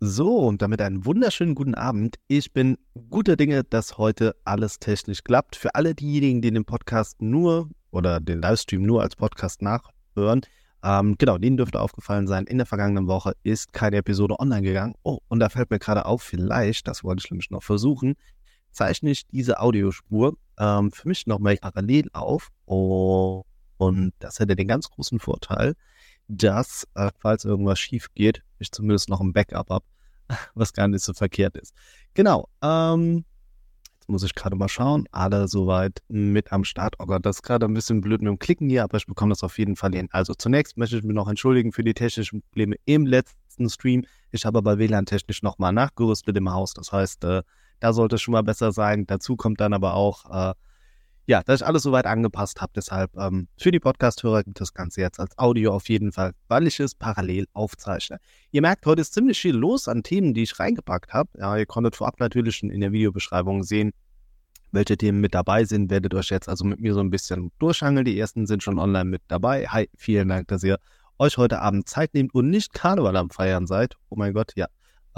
So, und damit einen wunderschönen guten Abend. Ich bin guter Dinge, dass heute alles technisch klappt. Für alle diejenigen, die den Podcast nur oder den Livestream nur als Podcast nachhören, ähm, genau, denen dürfte aufgefallen sein, in der vergangenen Woche ist keine Episode online gegangen. Oh, und da fällt mir gerade auf, vielleicht, das wollte ich nämlich noch versuchen, zeichne ich diese Audiospur ähm, für mich nochmal parallel auf. Oh, und das hätte den ganz großen Vorteil, dass, äh, falls irgendwas schief geht, ich zumindest noch ein Backup habe, was gar nicht so verkehrt ist. Genau. Ähm, jetzt muss ich gerade mal schauen. Alle soweit mit am Start. Oh Gott, das ist gerade ein bisschen blöd mit dem Klicken hier, aber ich bekomme das auf jeden Fall hin. Also zunächst möchte ich mich noch entschuldigen für die technischen Probleme im letzten Stream. Ich habe aber WLAN-technisch nochmal nachgerüstet im Haus. Das heißt, äh, da sollte es schon mal besser sein. Dazu kommt dann aber auch, äh, ja, dass ich alles soweit angepasst habe. Deshalb ähm, für die Podcast-Hörer gibt das Ganze jetzt als Audio auf jeden Fall, weil ich es parallel aufzeichne. Ihr merkt, heute ist ziemlich viel los an Themen, die ich reingepackt habe. Ja, ihr konntet vorab natürlich schon in der Videobeschreibung sehen, welche Themen mit dabei sind. Werdet euch jetzt also mit mir so ein bisschen durchhangeln. Die ersten sind schon online mit dabei. Hi, vielen Dank, dass ihr euch heute Abend Zeit nehmt und nicht Karneval am Feiern seid. Oh mein Gott, ja,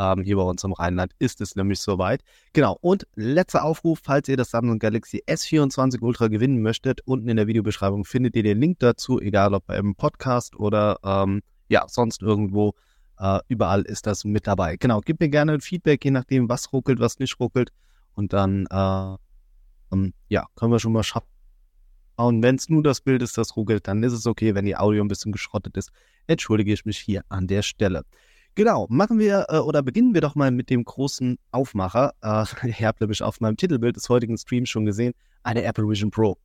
ähm, hier bei uns im Rheinland ist es nämlich soweit. Genau, und letzter Aufruf, falls ihr das Samsung Galaxy S24 Ultra gewinnen möchtet, unten in der Videobeschreibung findet ihr den Link dazu, egal ob beim Podcast oder ähm, ja, sonst irgendwo. Äh, überall ist das mit dabei. Genau, gebt mir gerne ein Feedback, je nachdem, was ruckelt, was nicht ruckelt. Und dann, äh, ähm, ja, können wir schon mal schauen. Und wenn es nur das Bild ist, das ruckelt, dann ist es okay. Wenn die Audio ein bisschen geschrottet ist, entschuldige ich mich hier an der Stelle. Genau, machen wir äh, oder beginnen wir doch mal mit dem großen Aufmacher. Äh, ihr habt nämlich auf meinem Titelbild des heutigen Streams schon gesehen, eine Apple Vision Pro.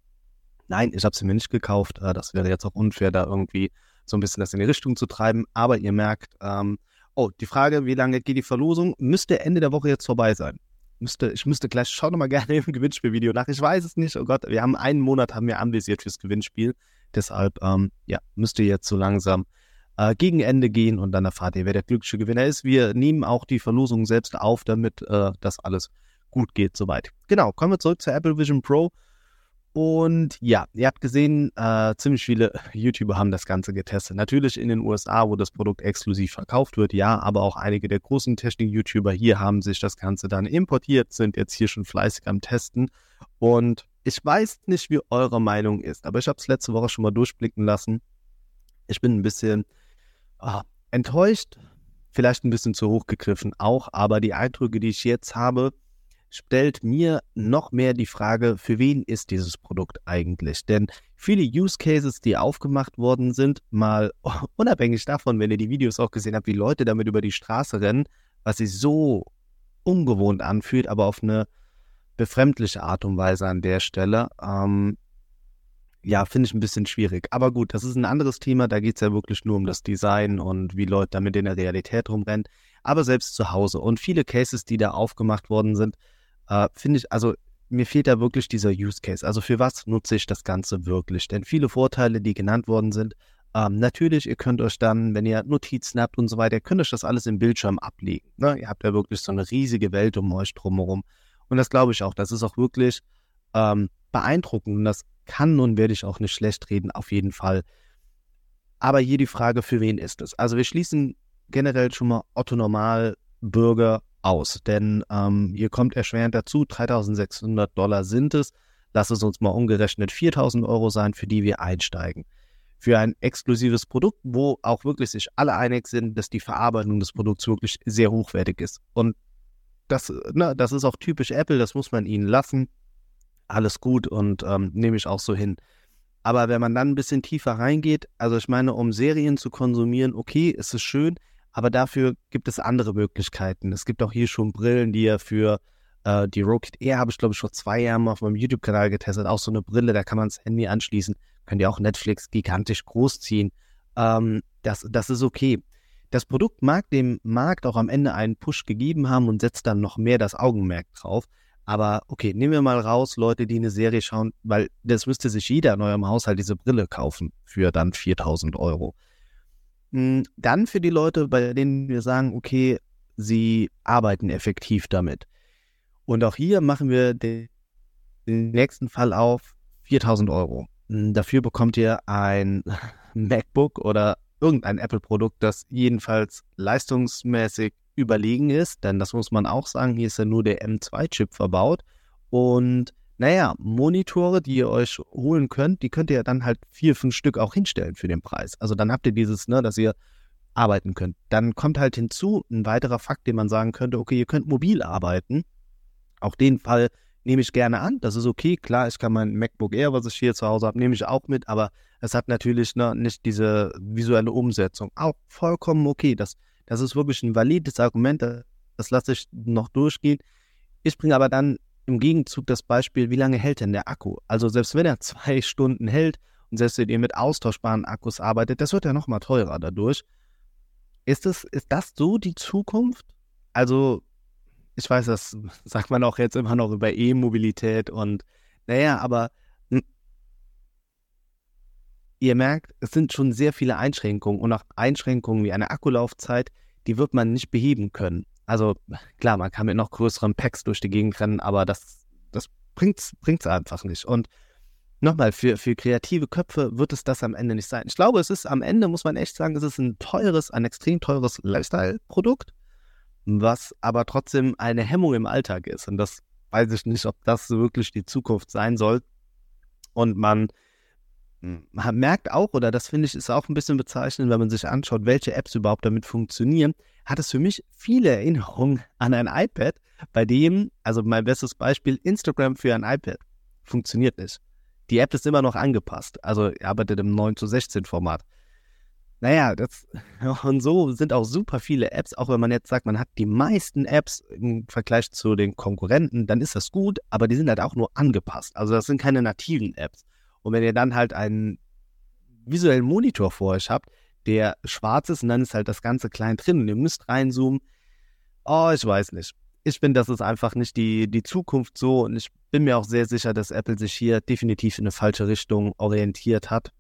Nein, ich habe sie mir nicht gekauft. Äh, das wäre jetzt auch unfair, da irgendwie so ein bisschen das in die Richtung zu treiben. Aber ihr merkt, ähm, oh, die Frage, wie lange geht die Verlosung, müsste Ende der Woche jetzt vorbei sein. Müsste, ich müsste gleich, schau noch mal gerne im Gewinnspielvideo nach. Ich weiß es nicht. Oh Gott, wir haben einen Monat, haben wir anvisiert fürs Gewinnspiel. Deshalb, ähm, ja, müsste jetzt so langsam äh, gegen Ende gehen und dann erfahrt ihr, wer der glückliche Gewinner ist. Wir nehmen auch die Verlosung selbst auf, damit äh, das alles gut geht soweit. Genau, kommen wir zurück zur Apple Vision Pro. Und ja, ihr habt gesehen, äh, ziemlich viele YouTuber haben das Ganze getestet. Natürlich in den USA, wo das Produkt exklusiv verkauft wird, ja, aber auch einige der großen Technik-YouTuber hier haben sich das Ganze dann importiert, sind jetzt hier schon fleißig am Testen. Und ich weiß nicht, wie eure Meinung ist, aber ich habe es letzte Woche schon mal durchblicken lassen. Ich bin ein bisschen ah, enttäuscht, vielleicht ein bisschen zu hoch gegriffen auch, aber die Eindrücke, die ich jetzt habe, stellt mir noch mehr die Frage, für wen ist dieses Produkt eigentlich? Denn viele Use Cases, die aufgemacht worden sind, mal unabhängig davon, wenn ihr die Videos auch gesehen habt, wie Leute damit über die Straße rennen, was sich so ungewohnt anfühlt, aber auf eine befremdliche Art und Weise an der Stelle, ähm, ja, finde ich ein bisschen schwierig. Aber gut, das ist ein anderes Thema. Da geht es ja wirklich nur um das Design und wie Leute damit in der Realität rumrennen. Aber selbst zu Hause. Und viele Cases, die da aufgemacht worden sind, äh, finde ich, also mir fehlt da wirklich dieser Use Case. Also für was nutze ich das Ganze wirklich? Denn viele Vorteile, die genannt worden sind, ähm, natürlich, ihr könnt euch dann, wenn ihr Notizen habt und so weiter, könnt euch das alles im Bildschirm ablegen. Ne? Ihr habt ja wirklich so eine riesige Welt um euch drumherum. Und das glaube ich auch. Das ist auch wirklich ähm, beeindruckend. Und das kann und werde ich auch nicht schlecht reden, auf jeden Fall. Aber hier die Frage, für wen ist es? Also wir schließen generell schon mal Otto Normal Bürger aus, denn ähm, hier kommt erschwerend dazu, 3600 Dollar sind es. Lass es uns mal umgerechnet 4000 Euro sein, für die wir einsteigen. Für ein exklusives Produkt, wo auch wirklich sich alle einig sind, dass die Verarbeitung des Produkts wirklich sehr hochwertig ist. Und das, ne, das ist auch typisch Apple, das muss man ihnen lassen alles gut und ähm, nehme ich auch so hin. Aber wenn man dann ein bisschen tiefer reingeht, also ich meine, um Serien zu konsumieren, okay, ist es schön, aber dafür gibt es andere Möglichkeiten. Es gibt auch hier schon Brillen, die ja für äh, die Rocket Air habe ich, glaube ich, vor zwei Jahren auf meinem YouTube-Kanal getestet. Auch so eine Brille, da kann man das Handy anschließen. Könnt ihr auch Netflix gigantisch großziehen. Ähm, das, das ist okay. Das Produkt mag dem Markt auch am Ende einen Push gegeben haben und setzt dann noch mehr das Augenmerk drauf. Aber okay, nehmen wir mal raus, Leute, die eine Serie schauen, weil das müsste sich jeder in eurem Haushalt diese Brille kaufen für dann 4000 Euro. Hm, dann für die Leute, bei denen wir sagen, okay, sie arbeiten effektiv damit. Und auch hier machen wir den, nächsten Fall auf 4000 Euro. Hm, dafür bekommt ihr ein MacBook oder irgendein Apple-Produkt, das jedenfalls leistungsmäßig überlegen ist, denn das muss man auch sagen, hier ist ja nur der M2-Chip verbaut. Und naja, Monitore, die ihr euch holen könnt, die könnt ihr dann halt vier, fünf Stück auch hinstellen für den Preis. Also dann habt ihr dieses, ne, dass ihr arbeiten könnt. Dann kommt halt hinzu ein weiterer Fakt, den man sagen könnte, okay, ihr könnt mobil arbeiten. Auch den Fall nehme ich gerne an. Das ist okay. Klar, ich kann mein MacBook Air, was ich hier zu Hause habe, nehme ich auch mit, aber es hat natürlich ne, nicht diese visuelle Umsetzung. Auch vollkommen okay. Das, das ist wirklich ein valides Argument. Das lasse ich noch durchgehen. Ich bringe aber dann im Gegenzug das Beispiel, wie lange hält denn der Akku? Also selbst wenn er zwei Stunden hält und selbst wenn ihr mit austauschbaren Akkus arbeitet, das wird ja nochmal teurer dadurch. Ist, es, ist das so die Zukunft? Also ich weiß, das sagt man auch jetzt immer noch über E-Mobilität und naja, aber ihr merkt, es sind schon sehr viele Einschränkungen und auch Einschränkungen wie eine Akkulaufzeit, die wird man nicht beheben können. Also klar, man kann mit noch größeren Packs durch die Gegend rennen, aber das, das bringt es einfach nicht. Und nochmal, für, für kreative Köpfe wird es das am Ende nicht sein. Ich glaube, es ist am Ende, muss man echt sagen, es ist ein teures, ein extrem teures Lifestyle-Produkt was aber trotzdem eine Hemmung im Alltag ist. Und das weiß ich nicht, ob das wirklich die Zukunft sein soll. Und man, man merkt auch, oder das finde ich ist auch ein bisschen bezeichnend, wenn man sich anschaut, welche Apps überhaupt damit funktionieren, hat es für mich viele Erinnerungen an ein iPad, bei dem, also mein bestes Beispiel, Instagram für ein iPad funktioniert nicht. Die App ist immer noch angepasst, also arbeitet im 9 zu 16 Format. Naja, das, und so sind auch super viele Apps, auch wenn man jetzt sagt, man hat die meisten Apps im Vergleich zu den Konkurrenten, dann ist das gut, aber die sind halt auch nur angepasst. Also das sind keine nativen Apps. Und wenn ihr dann halt einen visuellen Monitor vor euch habt, der schwarz ist und dann ist halt das Ganze klein drin und ihr müsst reinzoomen, oh, ich weiß nicht. Ich finde, das ist einfach nicht die, die Zukunft so und ich bin mir auch sehr sicher, dass Apple sich hier definitiv in eine falsche Richtung orientiert hat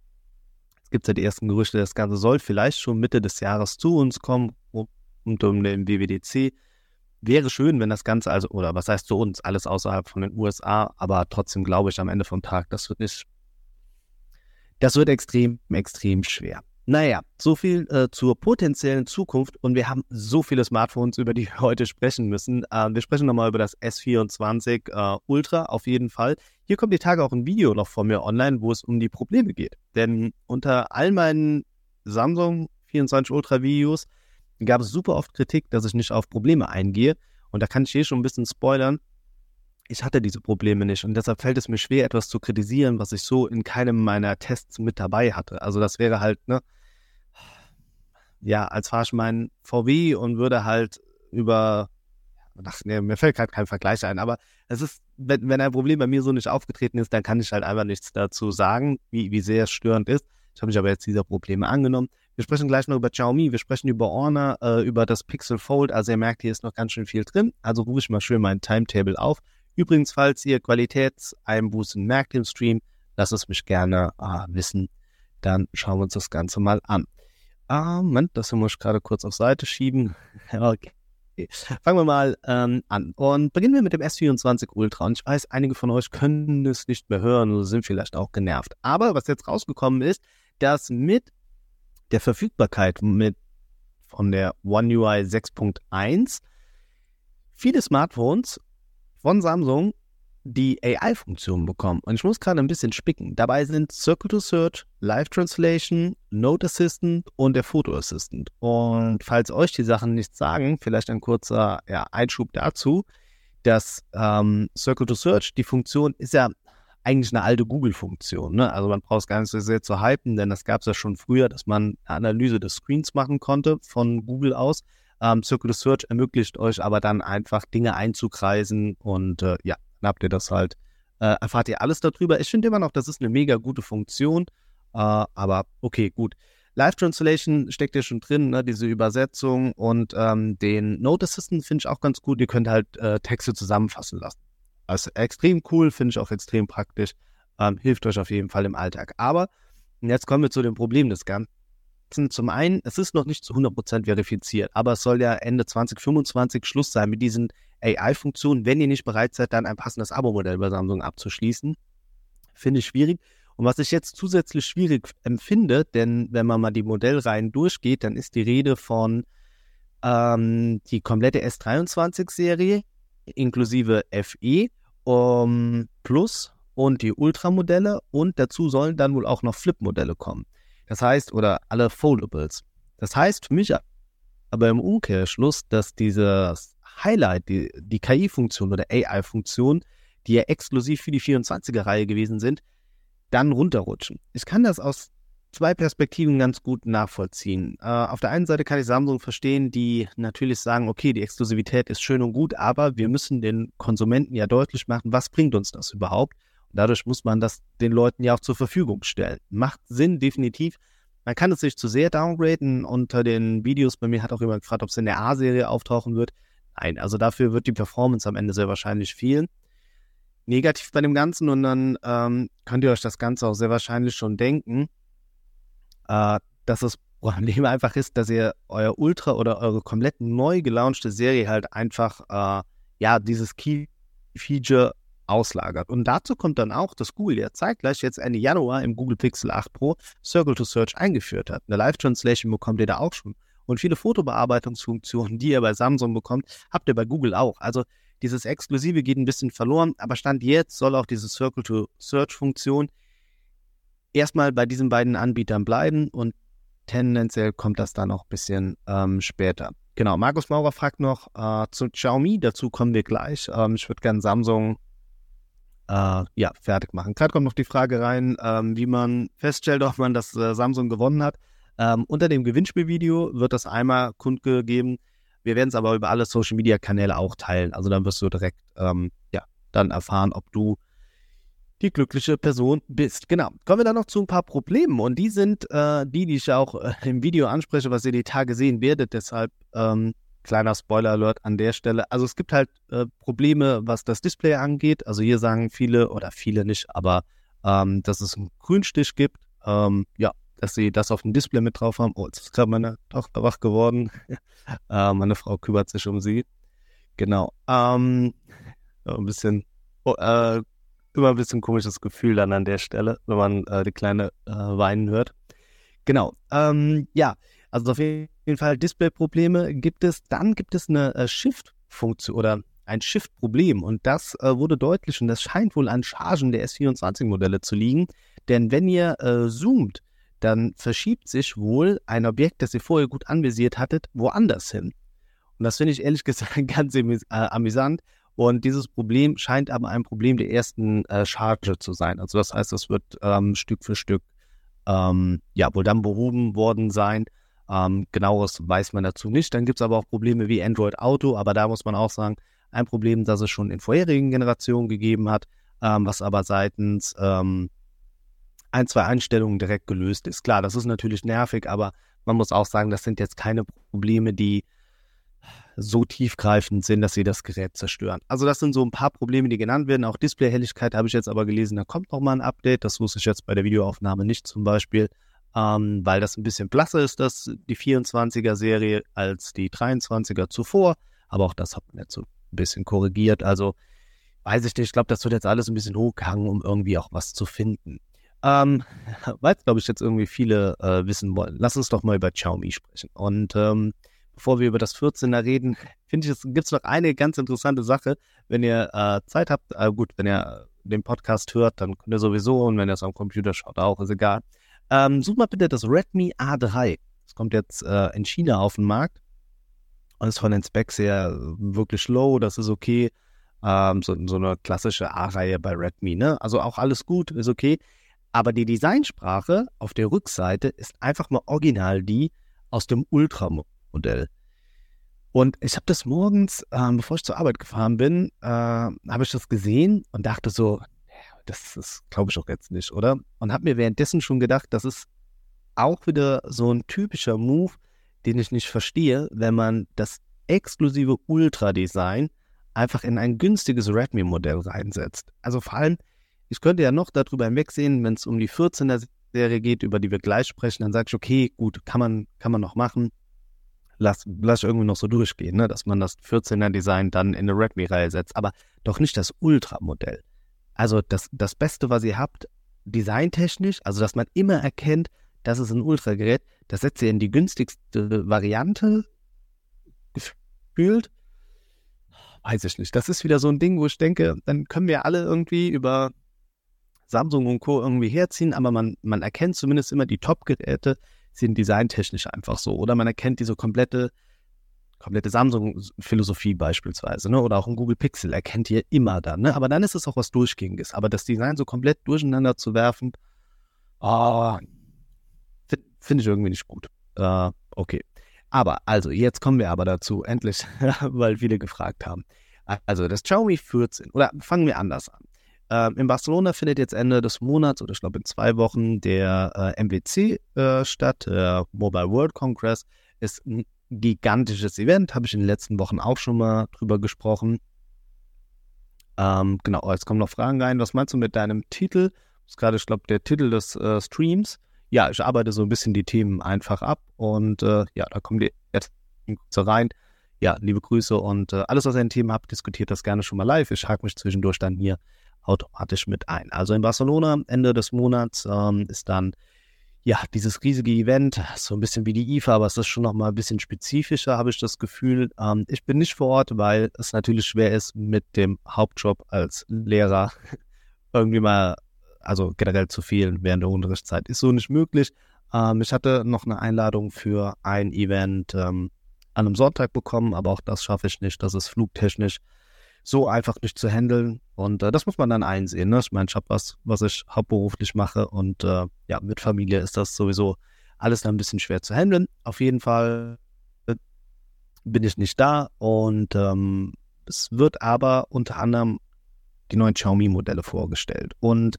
gibt es ja die ersten Gerüchte, das Ganze soll vielleicht schon Mitte des Jahres zu uns kommen und um den WWDC. Wäre schön, wenn das Ganze, also, oder was heißt zu uns, alles außerhalb von den USA, aber trotzdem glaube ich am Ende vom Tag, das wird nicht, das wird extrem, extrem schwer. Naja, so viel äh, zur potenziellen Zukunft und wir haben so viele Smartphones, über die wir heute sprechen müssen. Äh, wir sprechen nochmal über das S24 äh, Ultra auf jeden Fall. Hier kommt die Tage auch ein Video noch von mir online, wo es um die Probleme geht. Denn unter all meinen Samsung 24 Ultra Videos gab es super oft Kritik, dass ich nicht auf Probleme eingehe. Und da kann ich hier schon ein bisschen spoilern ich hatte diese Probleme nicht und deshalb fällt es mir schwer, etwas zu kritisieren, was ich so in keinem meiner Tests mit dabei hatte. Also das wäre halt, ne, ja, als fahre ich meinen VW und würde halt über, ach, nee, mir fällt gerade kein Vergleich ein, aber es ist, wenn, wenn ein Problem bei mir so nicht aufgetreten ist, dann kann ich halt einfach nichts dazu sagen, wie, wie sehr es störend ist. Ich habe mich aber jetzt dieser Probleme angenommen. Wir sprechen gleich noch über Xiaomi, wir sprechen über Honor, äh, über das Pixel Fold. Also ihr merkt, hier ist noch ganz schön viel drin. Also rufe ich mal schön mein Timetable auf. Übrigens, falls ihr Qualitätseinbußen merkt im Stream, lasst es mich gerne äh, wissen. Dann schauen wir uns das Ganze mal an. Ah, Moment, das muss ich gerade kurz auf Seite schieben. okay. Fangen wir mal ähm, an. Und beginnen wir mit dem S24 Ultra. Und ich weiß, einige von euch können es nicht mehr hören oder sind vielleicht auch genervt. Aber was jetzt rausgekommen ist, dass mit der Verfügbarkeit mit von der One UI 6.1 viele Smartphones von Samsung die AI-Funktion bekommen. Und ich muss gerade ein bisschen spicken. Dabei sind Circle to Search, Live Translation, Note Assistant und der Photo Assistant. Und falls euch die Sachen nichts sagen, vielleicht ein kurzer ja, Einschub dazu, dass ähm, Circle to Search, die Funktion ist ja eigentlich eine alte Google-Funktion. Ne? Also man braucht es gar nicht so sehr zu hypen, denn das gab es ja schon früher, dass man eine Analyse des Screens machen konnte von Google aus. Ähm, Circle Search ermöglicht euch aber dann einfach Dinge einzukreisen und äh, ja, dann habt ihr das halt, äh, erfahrt ihr alles darüber. Ich finde immer noch, das ist eine mega gute Funktion, äh, aber okay, gut. Live Translation steckt ja schon drin, ne, diese Übersetzung und ähm, den Note Assistant finde ich auch ganz gut. Ihr könnt halt äh, Texte zusammenfassen lassen. Also extrem cool, finde ich auch extrem praktisch. Ähm, hilft euch auf jeden Fall im Alltag. Aber jetzt kommen wir zu dem Problem des Ganzen. Zum einen, es ist noch nicht zu 100% verifiziert, aber es soll ja Ende 2025 Schluss sein mit diesen AI-Funktionen, wenn ihr nicht bereit seid, dann ein passendes Abo-Modell bei Samsung abzuschließen. Finde ich schwierig. Und was ich jetzt zusätzlich schwierig empfinde, denn wenn man mal die Modellreihen durchgeht, dann ist die Rede von ähm, die komplette S23-Serie inklusive FE um, Plus und die Ultramodelle und dazu sollen dann wohl auch noch Flip-Modelle kommen. Das heißt, oder alle Foldables. Das heißt für mich aber im Umkehrschluss, dass dieses Highlight, die, die KI-Funktion oder AI-Funktion, die ja exklusiv für die 24er-Reihe gewesen sind, dann runterrutschen. Ich kann das aus zwei Perspektiven ganz gut nachvollziehen. Äh, auf der einen Seite kann ich Samsung verstehen, die natürlich sagen, okay, die Exklusivität ist schön und gut, aber wir müssen den Konsumenten ja deutlich machen, was bringt uns das überhaupt? Dadurch muss man das den Leuten ja auch zur Verfügung stellen. Macht Sinn, definitiv. Man kann es sich zu sehr downgraden. Unter den Videos bei mir hat auch jemand gefragt, ob es in der A-Serie auftauchen wird. Nein, also dafür wird die Performance am Ende sehr wahrscheinlich fehlen negativ bei dem Ganzen und dann ähm, könnt ihr euch das Ganze auch sehr wahrscheinlich schon denken, äh, dass das Problem einfach ist, dass ihr euer Ultra oder eure komplett neu gelaunchte Serie halt einfach, äh, ja, dieses Key-Feature auslagert. Und dazu kommt dann auch, dass Google ja zeitgleich jetzt Ende Januar im Google Pixel 8 Pro Circle to Search eingeführt hat. Eine Live-Translation bekommt ihr da auch schon. Und viele Fotobearbeitungsfunktionen, die ihr bei Samsung bekommt, habt ihr bei Google auch. Also dieses Exklusive geht ein bisschen verloren, aber Stand jetzt soll auch diese Circle-to-Search-Funktion erstmal bei diesen beiden Anbietern bleiben und tendenziell kommt das dann noch ein bisschen ähm, später. Genau, Markus Maurer fragt noch äh, zu Xiaomi, dazu kommen wir gleich. Ähm, ich würde gerne Samsung äh, ja, fertig machen. Gerade kommt noch die Frage rein, ähm, wie man feststellt, ob man das äh, Samsung gewonnen hat. Ähm, unter dem Gewinnspielvideo wird das einmal kundgegeben. Wir werden es aber über alle Social Media Kanäle auch teilen. Also dann wirst du direkt ähm, ja, dann erfahren, ob du die glückliche Person bist. Genau. Kommen wir dann noch zu ein paar Problemen und die sind äh, die, die ich auch äh, im Video anspreche, was ihr die Tage sehen werdet. Deshalb ähm, kleiner Spoiler-Alert an der Stelle. Also es gibt halt äh, Probleme, was das Display angeht. Also hier sagen viele oder viele nicht, aber ähm, dass es einen Grünstich gibt. Ähm, ja, dass sie das auf dem Display mit drauf haben. Oh, jetzt ist gerade meine Tochter wach geworden. äh, meine Frau kümmert sich um sie. Genau. Ähm, ein bisschen, oh, äh, immer ein bisschen komisches Gefühl dann an der Stelle, wenn man äh, die kleine äh, weinen hört. Genau. Ähm, ja, also auf jeden Fall Display-Probleme gibt es. Dann gibt es eine äh, Shift-Funktion oder ein Shift-Problem und das äh, wurde deutlich und das scheint wohl an Chargen der S24-Modelle zu liegen. Denn wenn ihr äh, zoomt, dann verschiebt sich wohl ein Objekt, das ihr vorher gut anvisiert hattet, woanders hin. Und das finde ich ehrlich gesagt ganz äh, amüsant. Und dieses Problem scheint aber ein Problem der ersten äh, Charge zu sein. Also das heißt, das wird ähm, Stück für Stück ähm, ja wohl dann behoben worden sein. Ähm, genaueres weiß man dazu nicht. Dann gibt es aber auch Probleme wie Android Auto, aber da muss man auch sagen, ein Problem, das es schon in vorherigen Generationen gegeben hat, ähm, was aber seitens ähm, ein, zwei Einstellungen direkt gelöst ist. Klar, das ist natürlich nervig, aber man muss auch sagen, das sind jetzt keine Probleme, die so tiefgreifend sind, dass sie das Gerät zerstören. Also das sind so ein paar Probleme, die genannt werden. Auch Displayhelligkeit habe ich jetzt aber gelesen, da kommt noch mal ein Update. Das wusste ich jetzt bei der Videoaufnahme nicht zum Beispiel, ähm, weil das ein bisschen blasser ist, das die 24er-Serie als die 23er zuvor. Aber auch das hat man jetzt so ein bisschen korrigiert. Also weiß ich nicht, ich glaube, das wird jetzt alles ein bisschen hochgehangen, um irgendwie auch was zu finden. Ähm, weil, glaube ich, jetzt irgendwie viele äh, wissen wollen. Lass uns doch mal über Xiaomi sprechen. Und ähm, bevor wir über das 14er reden, finde ich, es gibt noch eine ganz interessante Sache. Wenn ihr äh, Zeit habt, äh, gut, wenn ihr den Podcast hört, dann könnt ihr sowieso und wenn ihr es am Computer schaut, auch, ist egal. Ähm, sucht mal bitte das Redmi A3. Das kommt jetzt äh, in China auf den Markt und ist von den Specs her wirklich low, das ist okay. Ähm, so, so eine klassische A-Reihe bei Redmi, ne? Also auch alles gut, ist okay. Aber die Designsprache auf der Rückseite ist einfach mal original die aus dem Ultra-Modell. Und ich habe das morgens, ähm, bevor ich zur Arbeit gefahren bin, äh, habe ich das gesehen und dachte so, das ist, glaube ich auch jetzt nicht, oder? Und habe mir währenddessen schon gedacht, das ist auch wieder so ein typischer Move, den ich nicht verstehe, wenn man das exklusive Ultra-Design einfach in ein günstiges Redmi-Modell reinsetzt. Also vor allem, ich könnte ja noch darüber hinwegsehen, wenn es um die 14er Serie geht, über die wir gleich sprechen, dann sage ich, okay, gut, kann man, kann man noch machen. Lass, lass irgendwie noch so durchgehen, ne? dass man das 14er Design dann in eine Redmi-Reihe setzt, aber doch nicht das Ultra-Modell. Also das, das Beste, was ihr habt, designtechnisch, also dass man immer erkennt, das ist ein Ultragerät, das setzt ihr in die günstigste Variante gefühlt. Weiß ich nicht. Das ist wieder so ein Ding, wo ich denke, dann können wir alle irgendwie über Samsung und Co. irgendwie herziehen, aber man, man erkennt zumindest immer, die Top-Geräte sind designtechnisch einfach so. Oder man erkennt diese komplette, komplette Samsung-Philosophie beispielsweise, ne? Oder auch ein Google Pixel erkennt ihr immer dann, ne? Aber dann ist es auch was Durchgängiges. Aber das Design so komplett durcheinander zu werfen, oh, finde find ich irgendwie nicht gut. Uh, okay. Aber, also, jetzt kommen wir aber dazu, endlich, weil viele gefragt haben. Also, das Xiaomi 14, oder fangen wir anders an. Ähm, in Barcelona findet jetzt Ende des Monats oder ich glaube in zwei Wochen der äh, MWC äh, statt, der Mobile World Congress. Ist ein gigantisches Event, habe ich in den letzten Wochen auch schon mal drüber gesprochen. Ähm, genau, oh, jetzt kommen noch Fragen rein. Was meinst du mit deinem Titel? Das ist gerade, ich glaube, der Titel des äh, Streams. Ja, ich arbeite so ein bisschen die Themen einfach ab und äh, ja, da kommen die jetzt rein. Ja, liebe Grüße und äh, alles, was ihr in Themen habt, diskutiert das gerne schon mal live. Ich hake mich zwischendurch dann hier automatisch mit ein. Also in Barcelona Ende des Monats ähm, ist dann ja dieses riesige Event, so ein bisschen wie die IFA, aber es ist schon noch mal ein bisschen spezifischer, habe ich das Gefühl. Ähm, ich bin nicht vor Ort, weil es natürlich schwer ist, mit dem Hauptjob als Lehrer irgendwie mal, also generell zu fehlen während der Unterrichtszeit. Ist so nicht möglich. Ähm, ich hatte noch eine Einladung für ein Event ähm, an einem Sonntag bekommen, aber auch das schaffe ich nicht. Das ist flugtechnisch so einfach nicht zu handeln. Und äh, das muss man dann einsehen. Ne? Ich meine, ich habe was, was ich hauptberuflich mache und äh, ja, mit Familie ist das sowieso alles ein bisschen schwer zu handeln. Auf jeden Fall bin ich nicht da und ähm, es wird aber unter anderem die neuen Xiaomi-Modelle vorgestellt. Und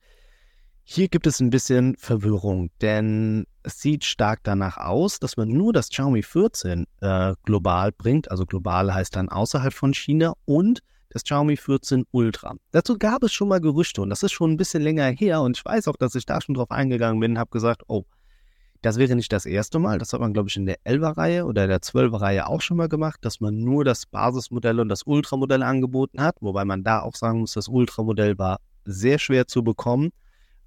hier gibt es ein bisschen Verwirrung, denn es sieht stark danach aus, dass man nur das Xiaomi 14 äh, global bringt. Also global heißt dann außerhalb von China und das Xiaomi 14 Ultra. Dazu gab es schon mal Gerüchte und das ist schon ein bisschen länger her und ich weiß auch, dass ich da schon drauf eingegangen bin und habe gesagt, oh, das wäre nicht das erste Mal. Das hat man, glaube ich, in der 11er-Reihe oder der 12er-Reihe auch schon mal gemacht, dass man nur das Basismodell und das Ultramodell angeboten hat, wobei man da auch sagen muss, das Ultramodell war sehr schwer zu bekommen,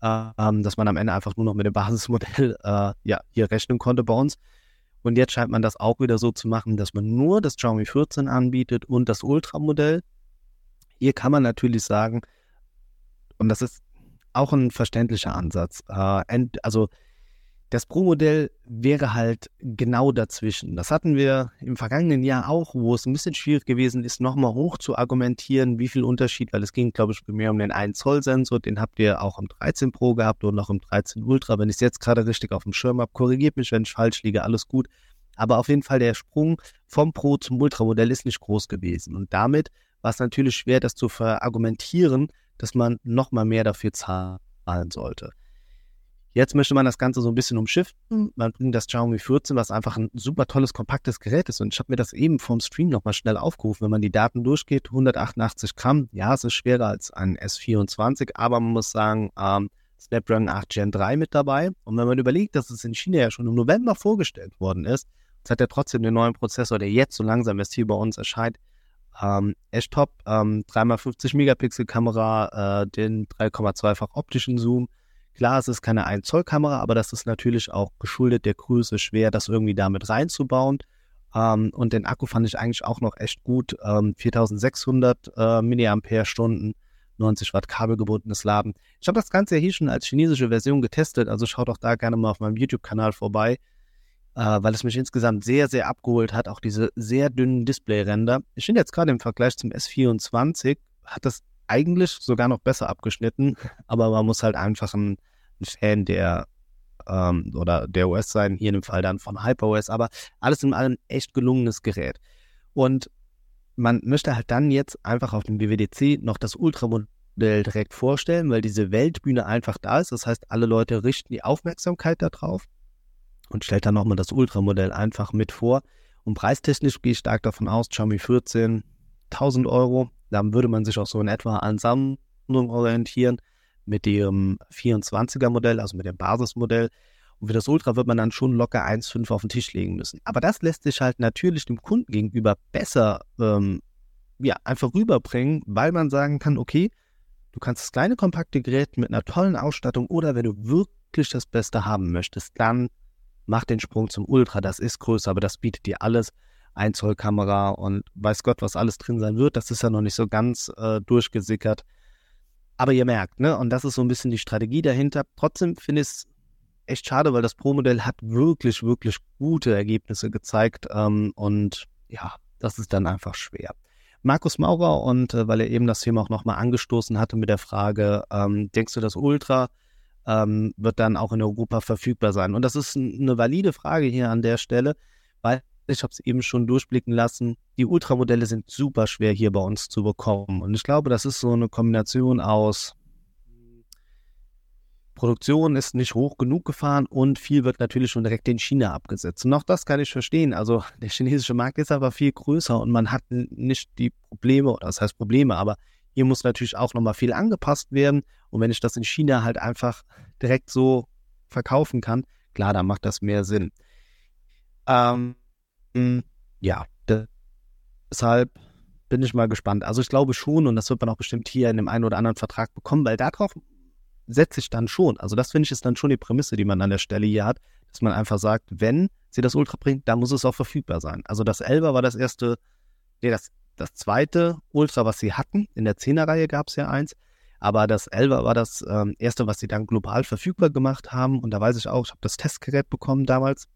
äh, dass man am Ende einfach nur noch mit dem Basismodell äh, ja, hier rechnen konnte bei uns. Und jetzt scheint man das auch wieder so zu machen, dass man nur das Xiaomi 14 anbietet und das Ultramodell. Hier kann man natürlich sagen, und das ist auch ein verständlicher Ansatz, äh, also das Pro-Modell wäre halt genau dazwischen. Das hatten wir im vergangenen Jahr auch, wo es ein bisschen schwierig gewesen ist, nochmal hoch zu argumentieren, wie viel Unterschied, weil es ging, glaube ich, primär um den 1-Zoll-Sensor, den habt ihr auch im 13 Pro gehabt und noch im 13 Ultra. Wenn ich es jetzt gerade richtig auf dem Schirm habe, korrigiert mich, wenn ich falsch liege, alles gut. Aber auf jeden Fall der Sprung vom Pro zum Ultra-Modell ist nicht groß gewesen. Und damit war es natürlich schwer, das zu verargumentieren, dass man nochmal mehr dafür zahlen sollte. Jetzt möchte man das Ganze so ein bisschen umschiften. Man bringt das Xiaomi 14, was einfach ein super tolles, kompaktes Gerät ist. Und ich habe mir das eben vom Stream nochmal schnell aufgerufen. Wenn man die Daten durchgeht, 188 Gramm. Ja, es ist schwerer als ein S24, aber man muss sagen, ähm, Snapdragon 8 Gen 3 mit dabei. Und wenn man überlegt, dass es in China ja schon im November vorgestellt worden ist, jetzt hat er trotzdem den neuen Prozessor, der jetzt so langsam erst hier bei uns erscheint, ähm, echt top. Ähm, 3x50 Megapixel Kamera, äh, den 3,2-fach optischen Zoom. Klar, es ist keine 1 Zoll Kamera, aber das ist natürlich auch geschuldet der Größe schwer, das irgendwie damit reinzubauen. Ähm, und den Akku fand ich eigentlich auch noch echt gut. Ähm, 4600 äh, mAh, 90 Watt kabelgebundenes Laden. Ich habe das Ganze ja hier schon als chinesische Version getestet, also schaut auch da gerne mal auf meinem YouTube-Kanal vorbei weil es mich insgesamt sehr, sehr abgeholt hat. Auch diese sehr dünnen Displayränder. Ich finde jetzt gerade im Vergleich zum S24 hat das eigentlich sogar noch besser abgeschnitten, aber man muss halt einfach ein, ein Fan der ähm, oder der OS sein, hier in dem Fall dann von HyperOS, aber alles in allem echt gelungenes Gerät. Und man möchte halt dann jetzt einfach auf dem WWDC noch das Ultramodell direkt vorstellen, weil diese Weltbühne einfach da ist. Das heißt, alle Leute richten die Aufmerksamkeit darauf und stellt dann nochmal das Ultramodell einfach mit vor. Und preistechnisch gehe ich stark davon aus, Xiaomi 14, 1000 Euro. Dann würde man sich auch so in etwa an Samsung orientieren mit dem 24er Modell, also mit dem Basismodell. Und für das Ultra wird man dann schon locker 1,5 auf den Tisch legen müssen. Aber das lässt sich halt natürlich dem Kunden gegenüber besser ähm, ja, einfach rüberbringen, weil man sagen kann, okay, Du kannst das kleine, kompakte Gerät mit einer tollen Ausstattung oder wenn du wirklich das Beste haben möchtest, dann mach den Sprung zum Ultra. Das ist größer, aber das bietet dir alles. 1 Zoll Kamera und weiß Gott, was alles drin sein wird. Das ist ja noch nicht so ganz äh, durchgesickert. Aber ihr merkt, ne, und das ist so ein bisschen die Strategie dahinter. Trotzdem finde ich es echt schade, weil das Pro-Modell hat wirklich, wirklich gute Ergebnisse gezeigt. Ähm, und ja, das ist dann einfach schwer. Markus Maurer und äh, weil er eben das Thema auch nochmal angestoßen hatte mit der Frage, ähm, denkst du, das Ultra ähm, wird dann auch in Europa verfügbar sein? Und das ist eine valide Frage hier an der Stelle, weil ich habe es eben schon durchblicken lassen, die Ultramodelle sind super schwer hier bei uns zu bekommen. Und ich glaube, das ist so eine Kombination aus Produktion ist nicht hoch genug gefahren und viel wird natürlich schon direkt in China abgesetzt. Und auch das kann ich verstehen. Also der chinesische Markt ist aber viel größer und man hat nicht die Probleme, oder das heißt Probleme, aber hier muss natürlich auch nochmal viel angepasst werden. Und wenn ich das in China halt einfach direkt so verkaufen kann, klar, dann macht das mehr Sinn. Ähm, ja, deshalb bin ich mal gespannt. Also ich glaube schon, und das wird man auch bestimmt hier in dem einen oder anderen Vertrag bekommen, weil darauf setze ich dann schon. Also das finde ich ist dann schon die Prämisse, die man an der Stelle hier hat, dass man einfach sagt, wenn sie das Ultra bringt, dann muss es auch verfügbar sein. Also das Elber war das erste, nee, das, das zweite Ultra, was sie hatten. In der 10er-Reihe gab es ja eins. Aber das Elva war das ähm, erste, was sie dann global verfügbar gemacht haben. Und da weiß ich auch, ich habe das Testgerät bekommen damals.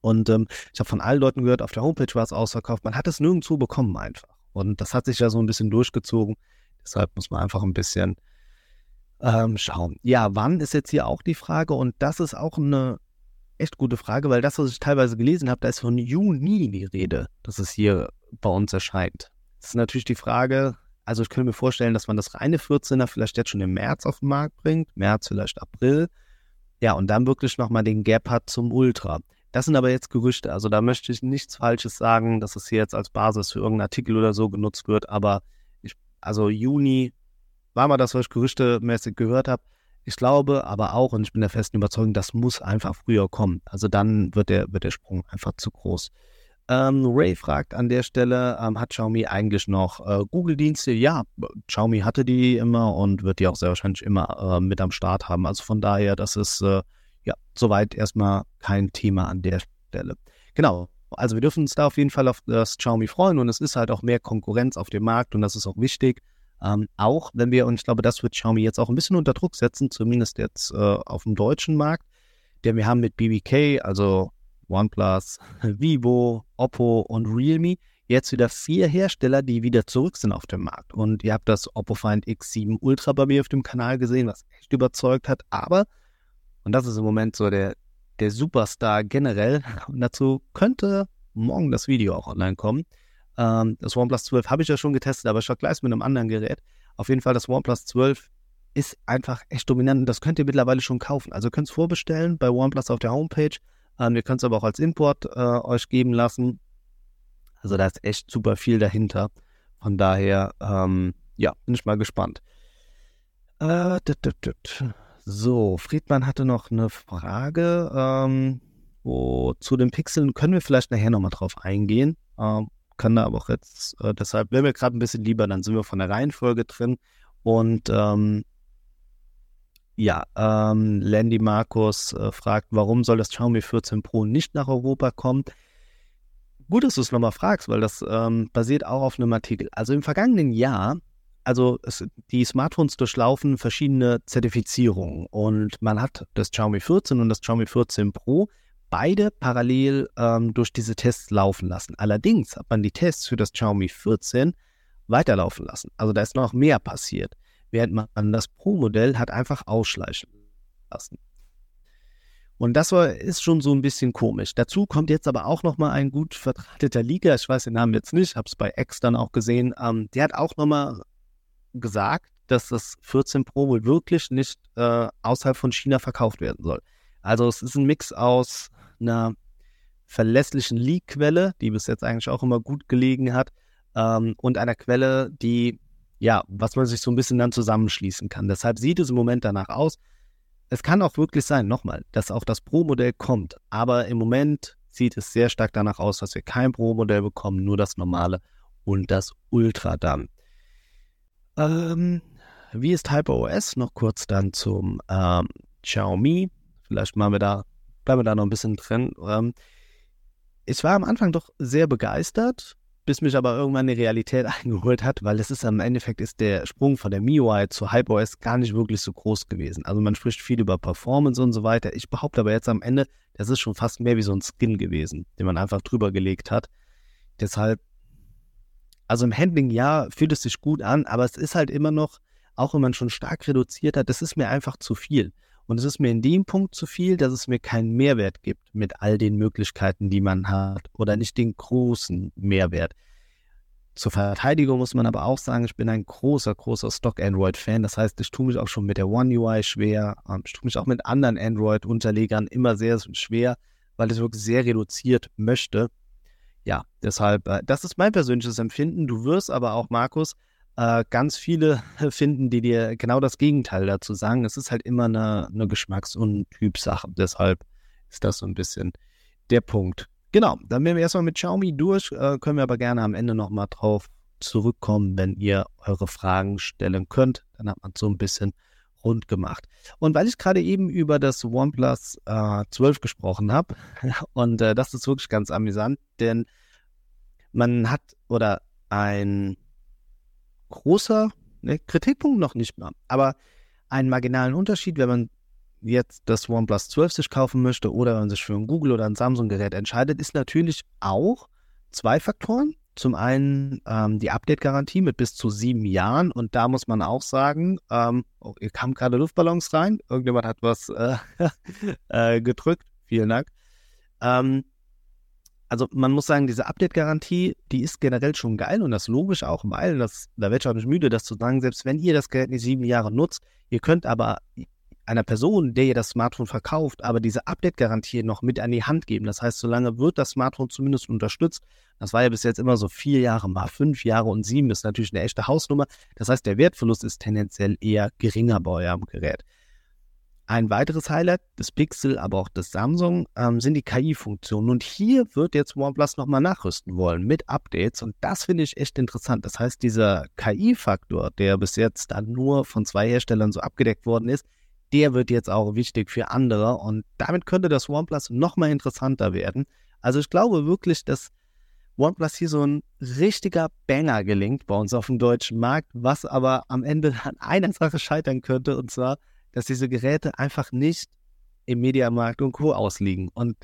Und ähm, ich habe von allen Leuten gehört, auf der Homepage war es ausverkauft. Man hat es nirgendwo bekommen einfach. Und das hat sich ja so ein bisschen durchgezogen. Deshalb muss man einfach ein bisschen ähm, schauen. Ja, wann ist jetzt hier auch die Frage und das ist auch eine echt gute Frage, weil das, was ich teilweise gelesen habe, da ist von Juni die Rede, dass es hier bei uns erscheint. Das ist natürlich die Frage, also ich könnte mir vorstellen, dass man das reine 14er vielleicht jetzt schon im März auf den Markt bringt, März vielleicht April. Ja, und dann wirklich nochmal den Gap hat zum Ultra. Das sind aber jetzt Gerüchte, also da möchte ich nichts Falsches sagen, dass es hier jetzt als Basis für irgendeinen Artikel oder so genutzt wird, aber ich, also Juni war mal das, was ich gerüchtemäßig gehört habe. Ich glaube aber auch, und ich bin der festen Überzeugung, das muss einfach früher kommen. Also dann wird der, wird der Sprung einfach zu groß. Ähm, Ray fragt an der Stelle, ähm, hat Xiaomi eigentlich noch äh, Google-Dienste? Ja, Xiaomi hatte die immer und wird die auch sehr wahrscheinlich immer äh, mit am Start haben. Also von daher, das ist äh, ja soweit erstmal kein Thema an der Stelle. Genau. Also wir dürfen uns da auf jeden Fall auf das Xiaomi freuen und es ist halt auch mehr Konkurrenz auf dem Markt und das ist auch wichtig. Ähm, auch wenn wir, und ich glaube, das wird Xiaomi jetzt auch ein bisschen unter Druck setzen, zumindest jetzt äh, auf dem deutschen Markt, denn wir haben mit BBK, also OnePlus, Vivo, Oppo und Realme, jetzt wieder vier Hersteller, die wieder zurück sind auf dem Markt. Und ihr habt das Oppo Find X7 Ultra bei mir auf dem Kanal gesehen, was echt überzeugt hat. Aber, und das ist im Moment so der, der Superstar generell, und dazu könnte morgen das Video auch online kommen, ähm, das OnePlus 12 habe ich ja schon getestet, aber ich vergleiche es mit einem anderen Gerät. Auf jeden Fall, das OnePlus 12 ist einfach echt dominant und das könnt ihr mittlerweile schon kaufen. Also könnt es vorbestellen bei OnePlus auf der Homepage. Ähm, ihr könnt es aber auch als Import äh, euch geben lassen. Also da ist echt super viel dahinter. Von daher, ähm, ja, bin ich mal gespannt. Äh, so, Friedmann hatte noch eine Frage. Ähm, wo, zu den Pixeln können wir vielleicht nachher nochmal drauf eingehen. Ähm, kann da aber auch jetzt, äh, deshalb wäre mir gerade ein bisschen lieber, dann sind wir von der Reihenfolge drin. Und ähm, ja, ähm, Landy Markus äh, fragt, warum soll das Xiaomi 14 Pro nicht nach Europa kommen? Gut, dass du es nochmal fragst, weil das ähm, basiert auch auf einem Artikel. Also im vergangenen Jahr, also es, die Smartphones durchlaufen verschiedene Zertifizierungen und man hat das Xiaomi 14 und das Xiaomi 14 Pro beide parallel ähm, durch diese Tests laufen lassen. Allerdings hat man die Tests für das Xiaomi 14 weiterlaufen lassen. Also da ist noch mehr passiert, während man das Pro-Modell hat einfach ausschleichen lassen. Und das war, ist schon so ein bisschen komisch. Dazu kommt jetzt aber auch nochmal ein gut vertrateter Liga, ich weiß den Namen jetzt nicht, habe es bei X dann auch gesehen, ähm, der hat auch nochmal gesagt, dass das 14 Pro wohl wirklich nicht äh, außerhalb von China verkauft werden soll. Also es ist ein Mix aus einer verlässlichen Leak-Quelle, die bis jetzt eigentlich auch immer gut gelegen hat, ähm, und einer Quelle, die, ja, was man sich so ein bisschen dann zusammenschließen kann. Deshalb sieht es im Moment danach aus. Es kann auch wirklich sein, nochmal, dass auch das Pro-Modell kommt, aber im Moment sieht es sehr stark danach aus, dass wir kein Pro-Modell bekommen, nur das normale und das Ultra dann. Ähm, wie ist HyperOS? Noch kurz dann zum ähm, Xiaomi. Vielleicht machen wir da, bleiben wir da noch ein bisschen drin. Ähm, ich war am Anfang doch sehr begeistert, bis mich aber irgendwann die Realität eingeholt hat, weil es ist am Endeffekt ist der Sprung von der MIUI zu HyperOS gar nicht wirklich so groß gewesen. Also man spricht viel über Performance und so weiter. Ich behaupte aber jetzt am Ende, das ist schon fast mehr wie so ein Skin gewesen, den man einfach drüber gelegt hat. Deshalb, also im Handling ja, fühlt es sich gut an, aber es ist halt immer noch, auch wenn man schon stark reduziert hat, das ist mir einfach zu viel. Und es ist mir in dem Punkt zu viel, dass es mir keinen Mehrwert gibt mit all den Möglichkeiten, die man hat oder nicht den großen Mehrwert. Zur Verteidigung muss man aber auch sagen, ich bin ein großer, großer Stock-Android-Fan. Das heißt, ich tue mich auch schon mit der One UI schwer. Ähm, ich tue mich auch mit anderen Android-Unterlegern immer sehr schwer, weil ich wirklich sehr reduziert möchte. Ja, deshalb, äh, das ist mein persönliches Empfinden. Du wirst aber auch, Markus, äh, ganz viele finden, die dir genau das Gegenteil dazu sagen. Es ist halt immer eine, eine Geschmacks- und Typsache. Deshalb ist das so ein bisschen der Punkt. Genau, dann werden wir erstmal mit Xiaomi durch, äh, können wir aber gerne am Ende nochmal drauf zurückkommen, wenn ihr eure Fragen stellen könnt. Dann hat man so ein bisschen rund gemacht. Und weil ich gerade eben über das OnePlus äh, 12 gesprochen habe, und äh, das ist wirklich ganz amüsant, denn man hat oder ein großer ne, Kritikpunkt noch nicht mal, aber einen marginalen Unterschied, wenn man jetzt das OnePlus 12 sich kaufen möchte oder wenn man sich für ein Google oder ein Samsung-Gerät entscheidet, ist natürlich auch zwei Faktoren. Zum einen ähm, die Update-Garantie mit bis zu sieben Jahren und da muss man auch sagen, ähm, oh, hier kamen gerade Luftballons rein, irgendjemand hat was äh, äh, gedrückt, vielen Dank. Ähm, also man muss sagen, diese Update-Garantie, die ist generell schon geil und das logisch auch, weil, das, da werde ich auch nicht müde, das zu sagen, selbst wenn ihr das Gerät nicht sieben Jahre nutzt, ihr könnt aber einer Person, der ihr das Smartphone verkauft, aber diese Update-Garantie noch mit an die Hand geben. Das heißt, solange wird das Smartphone zumindest unterstützt. Das war ja bis jetzt immer so vier Jahre, mal fünf Jahre und sieben ist natürlich eine echte Hausnummer. Das heißt, der Wertverlust ist tendenziell eher geringer bei eurem Gerät. Ein weiteres Highlight des Pixel, aber auch des Samsung, ähm, sind die KI-Funktionen. Und hier wird jetzt OnePlus nochmal nachrüsten wollen mit Updates. Und das finde ich echt interessant. Das heißt, dieser KI-Faktor, der bis jetzt dann nur von zwei Herstellern so abgedeckt worden ist, der wird jetzt auch wichtig für andere. Und damit könnte das OnePlus nochmal interessanter werden. Also ich glaube wirklich, dass OnePlus hier so ein richtiger Banger gelingt bei uns auf dem deutschen Markt, was aber am Ende an einer Sache scheitern könnte. Und zwar, dass diese Geräte einfach nicht im Mediamarkt und Co. ausliegen. Und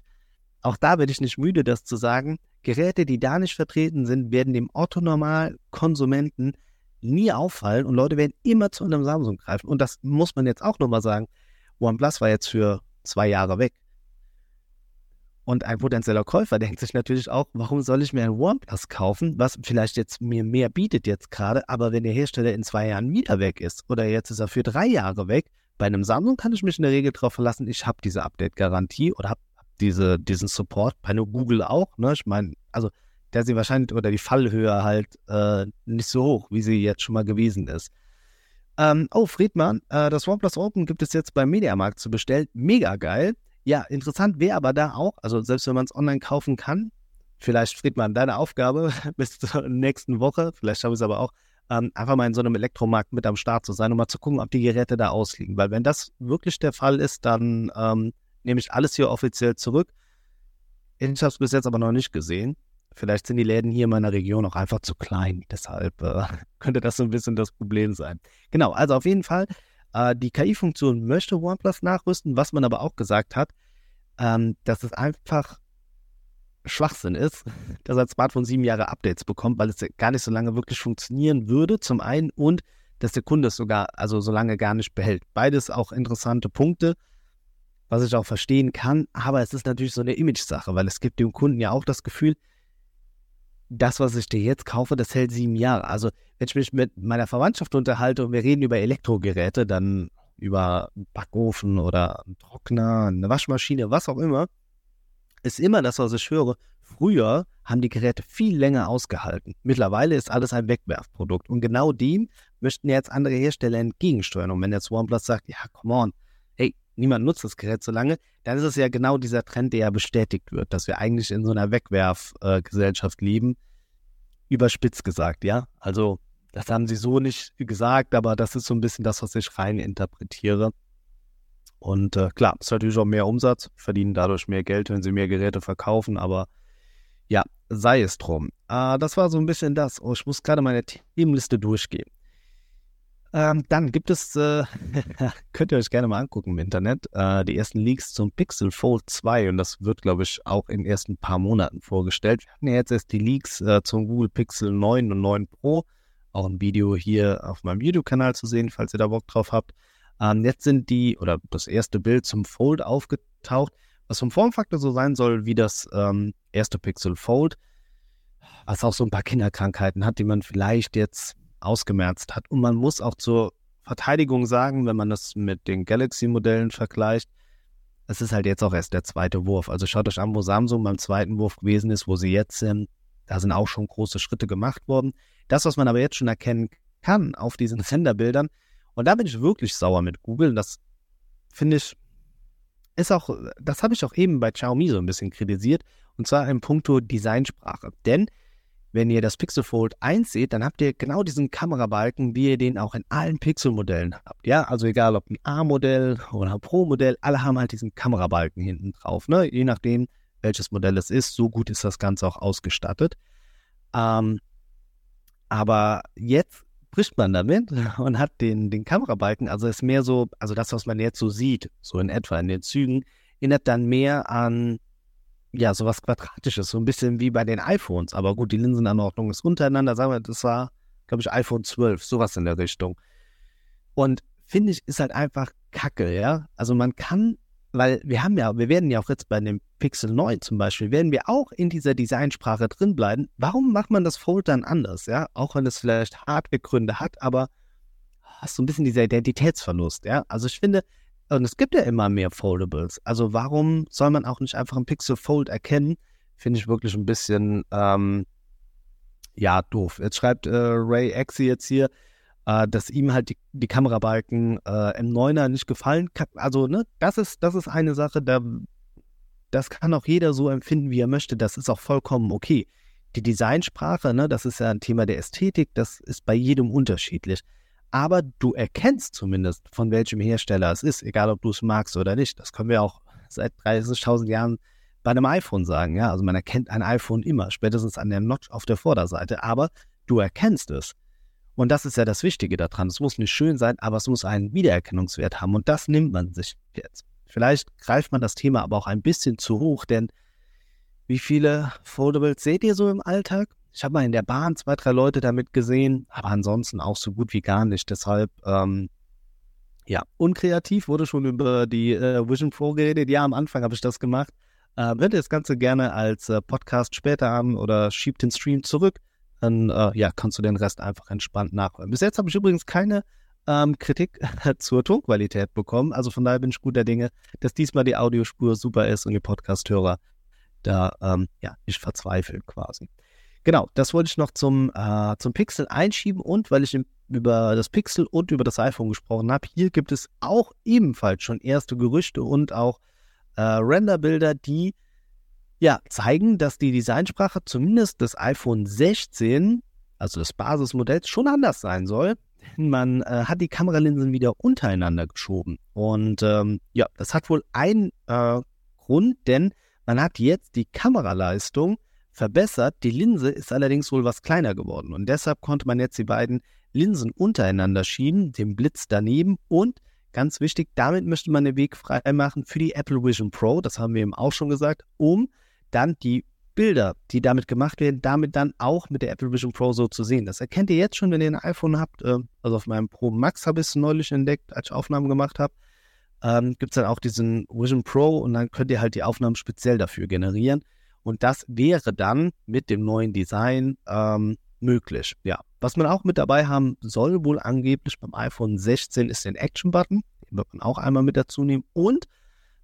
auch da bin ich nicht müde, das zu sagen. Geräte, die da nicht vertreten sind, werden dem Otto-Normal-Konsumenten nie auffallen und Leute werden immer zu einem Samsung greifen. Und das muss man jetzt auch nochmal sagen. OnePlus war jetzt für zwei Jahre weg. Und ein potenzieller Käufer denkt sich natürlich auch, warum soll ich mir ein OnePlus kaufen, was vielleicht jetzt mir mehr bietet jetzt gerade, aber wenn der Hersteller in zwei Jahren wieder weg ist oder jetzt ist er für drei Jahre weg, bei einem Samsung kann ich mich in der Regel darauf verlassen, ich habe diese Update-Garantie oder habe diese, diesen Support. Bei einem Google auch. Ne? Ich meine, also der sie wahrscheinlich oder die Fallhöhe halt äh, nicht so hoch, wie sie jetzt schon mal gewesen ist. Ähm, oh, Friedmann, äh, das OnePlus Open gibt es jetzt beim Mediamarkt zu bestellen. Mega geil. Ja, interessant wäre aber da auch, also selbst wenn man es online kaufen kann, vielleicht Friedmann, deine Aufgabe bis zur nächsten Woche, vielleicht schaffe ich es aber auch, ähm, einfach mal in so einem Elektromarkt mit am Start zu sein, um mal zu gucken, ob die Geräte da ausliegen. Weil wenn das wirklich der Fall ist, dann ähm, nehme ich alles hier offiziell zurück. Ich habe es bis jetzt aber noch nicht gesehen. Vielleicht sind die Läden hier in meiner Region auch einfach zu klein. Deshalb äh, könnte das so ein bisschen das Problem sein. Genau, also auf jeden Fall, äh, die KI-Funktion möchte OnePlus nachrüsten, was man aber auch gesagt hat, ähm, dass es einfach Schwachsinn ist, dass ein Smartphone sieben Jahre Updates bekommt, weil es gar nicht so lange wirklich funktionieren würde, zum einen, und dass der Kunde es sogar, also so lange gar nicht behält. Beides auch interessante Punkte, was ich auch verstehen kann, aber es ist natürlich so eine Image-Sache, weil es gibt dem Kunden ja auch das Gefühl, das, was ich dir jetzt kaufe, das hält sieben Jahre. Also, wenn ich mich mit meiner Verwandtschaft unterhalte und wir reden über Elektrogeräte, dann über einen Backofen oder einen Trockner, eine Waschmaschine, was auch immer, ist immer das, was ich höre. Früher haben die Geräte viel länger ausgehalten. Mittlerweile ist alles ein Wegwerfprodukt. Und genau dem möchten jetzt andere Hersteller entgegensteuern. Und wenn jetzt OnePlus sagt, ja, come on, hey, niemand nutzt das Gerät so lange, dann ist es ja genau dieser Trend, der ja bestätigt wird, dass wir eigentlich in so einer Wegwerfgesellschaft äh, leben. Überspitzt gesagt, ja. Also das haben sie so nicht gesagt, aber das ist so ein bisschen das, was ich rein interpretiere. Und äh, klar, es ist natürlich auch mehr Umsatz, verdienen dadurch mehr Geld, wenn sie mehr Geräte verkaufen, aber ja, sei es drum. Äh, das war so ein bisschen das. Oh, ich muss gerade meine Themenliste durchgehen. Ähm, dann gibt es, äh, könnt ihr euch gerne mal angucken im Internet, äh, die ersten Leaks zum Pixel Fold 2 und das wird, glaube ich, auch in den ersten paar Monaten vorgestellt. Wir hatten ja jetzt erst die Leaks äh, zum Google Pixel 9 und 9 Pro. Auch ein Video hier auf meinem YouTube-Kanal zu sehen, falls ihr da Bock drauf habt. Ähm, jetzt sind die, oder das erste Bild zum Fold aufgetaucht, was vom Formfaktor so sein soll wie das ähm, erste Pixel Fold, was auch so ein paar Kinderkrankheiten hat, die man vielleicht jetzt ausgemerzt hat. Und man muss auch zur Verteidigung sagen, wenn man das mit den Galaxy-Modellen vergleicht, es ist halt jetzt auch erst der zweite Wurf. Also schaut euch an, wo Samsung beim zweiten Wurf gewesen ist, wo sie jetzt sind. Da sind auch schon große Schritte gemacht worden. Das, was man aber jetzt schon erkennen kann auf diesen Senderbildern, und da bin ich wirklich sauer mit Google. Das finde ich, ist auch, das habe ich auch eben bei Xiaomi so ein bisschen kritisiert. Und zwar im Punkto Designsprache. Denn wenn ihr das Pixel Fold 1 seht, dann habt ihr genau diesen Kamerabalken, wie ihr den auch in allen Pixel-Modellen habt. Ja, also egal ob ein A-Modell oder ein Pro-Modell, alle haben halt diesen Kamerabalken hinten drauf. Ne? Je nachdem, welches Modell es ist, so gut ist das Ganze auch ausgestattet. Ähm, aber jetzt bricht man damit und hat den, den Kamerabalken, also ist mehr so, also das, was man jetzt so sieht, so in etwa in den Zügen, erinnert dann mehr an ja, sowas Quadratisches, so ein bisschen wie bei den iPhones. Aber gut, die Linsenanordnung ist untereinander. Sagen wir, das war, glaube ich, iPhone 12, sowas in der Richtung. Und finde ich, ist halt einfach Kacke, ja. Also man kann, weil wir haben ja, wir werden ja auch jetzt bei dem Pixel 9 zum Beispiel, werden wir auch in dieser Designsprache drin bleiben. Warum macht man das Fold dann anders, ja? Auch wenn es vielleicht Hardwaregründe hat, aber hast du ein bisschen dieser Identitätsverlust, ja? Also ich finde, und es gibt ja immer mehr Foldables. Also warum soll man auch nicht einfach ein Pixel Fold erkennen? Finde ich wirklich ein bisschen, ähm, ja, doof. Jetzt schreibt äh, Ray Exi jetzt hier, äh, dass ihm halt die, die Kamerabalken äh, im 9er nicht gefallen. Also, ne, das ist, das ist eine Sache, da, das kann auch jeder so empfinden, wie er möchte. Das ist auch vollkommen okay. Die Designsprache, ne, das ist ja ein Thema der Ästhetik, das ist bei jedem unterschiedlich aber du erkennst zumindest, von welchem Hersteller es ist, egal ob du es magst oder nicht. Das können wir auch seit 30.000 Jahren bei einem iPhone sagen. Ja, also man erkennt ein iPhone immer, spätestens an der Notch auf der Vorderseite, aber du erkennst es. Und das ist ja das Wichtige daran. Es muss nicht schön sein, aber es muss einen Wiedererkennungswert haben. Und das nimmt man sich jetzt. Vielleicht greift man das Thema aber auch ein bisschen zu hoch, denn wie viele Foldables seht ihr so im Alltag? Ich habe mal in der Bahn zwei, drei Leute damit gesehen, aber ansonsten auch so gut wie gar nicht. Deshalb, ähm, ja, unkreativ wurde schon über die äh, Vision Pro geredet. Ja, am Anfang habe ich das gemacht. Äh, hört das Ganze gerne als äh, Podcast später an oder schiebt den Stream zurück, dann äh, ja, kannst du den Rest einfach entspannt nachhören. Bis jetzt habe ich übrigens keine ähm, Kritik zur Tonqualität bekommen. Also von daher bin ich guter Dinge, dass diesmal die Audiospur super ist und die Podcast-Hörer da ähm, ja nicht verzweifeln quasi. Genau, das wollte ich noch zum, äh, zum Pixel einschieben und weil ich über das Pixel und über das iPhone gesprochen habe, hier gibt es auch ebenfalls schon erste Gerüchte und auch äh, Renderbilder, die ja zeigen, dass die Designsprache zumindest des iPhone 16, also des Basismodells, schon anders sein soll. Man äh, hat die Kameralinsen wieder untereinander geschoben. Und ähm, ja, das hat wohl einen äh, Grund, denn man hat jetzt die Kameraleistung verbessert. Die Linse ist allerdings wohl was kleiner geworden und deshalb konnte man jetzt die beiden Linsen untereinander schieben, den Blitz daneben und ganz wichtig, damit möchte man den Weg frei machen für die Apple Vision Pro, das haben wir eben auch schon gesagt, um dann die Bilder, die damit gemacht werden, damit dann auch mit der Apple Vision Pro so zu sehen. Das erkennt ihr jetzt schon, wenn ihr ein iPhone habt. Ähm, also auf meinem Pro Max habe ich es neulich entdeckt, als ich Aufnahmen gemacht habe. Ähm, Gibt es dann auch diesen Vision Pro und dann könnt ihr halt die Aufnahmen speziell dafür generieren. Und das wäre dann mit dem neuen Design ähm, möglich. Ja, was man auch mit dabei haben soll, wohl angeblich beim iPhone 16, ist den Action-Button. Den wird man auch einmal mit dazu nehmen. Und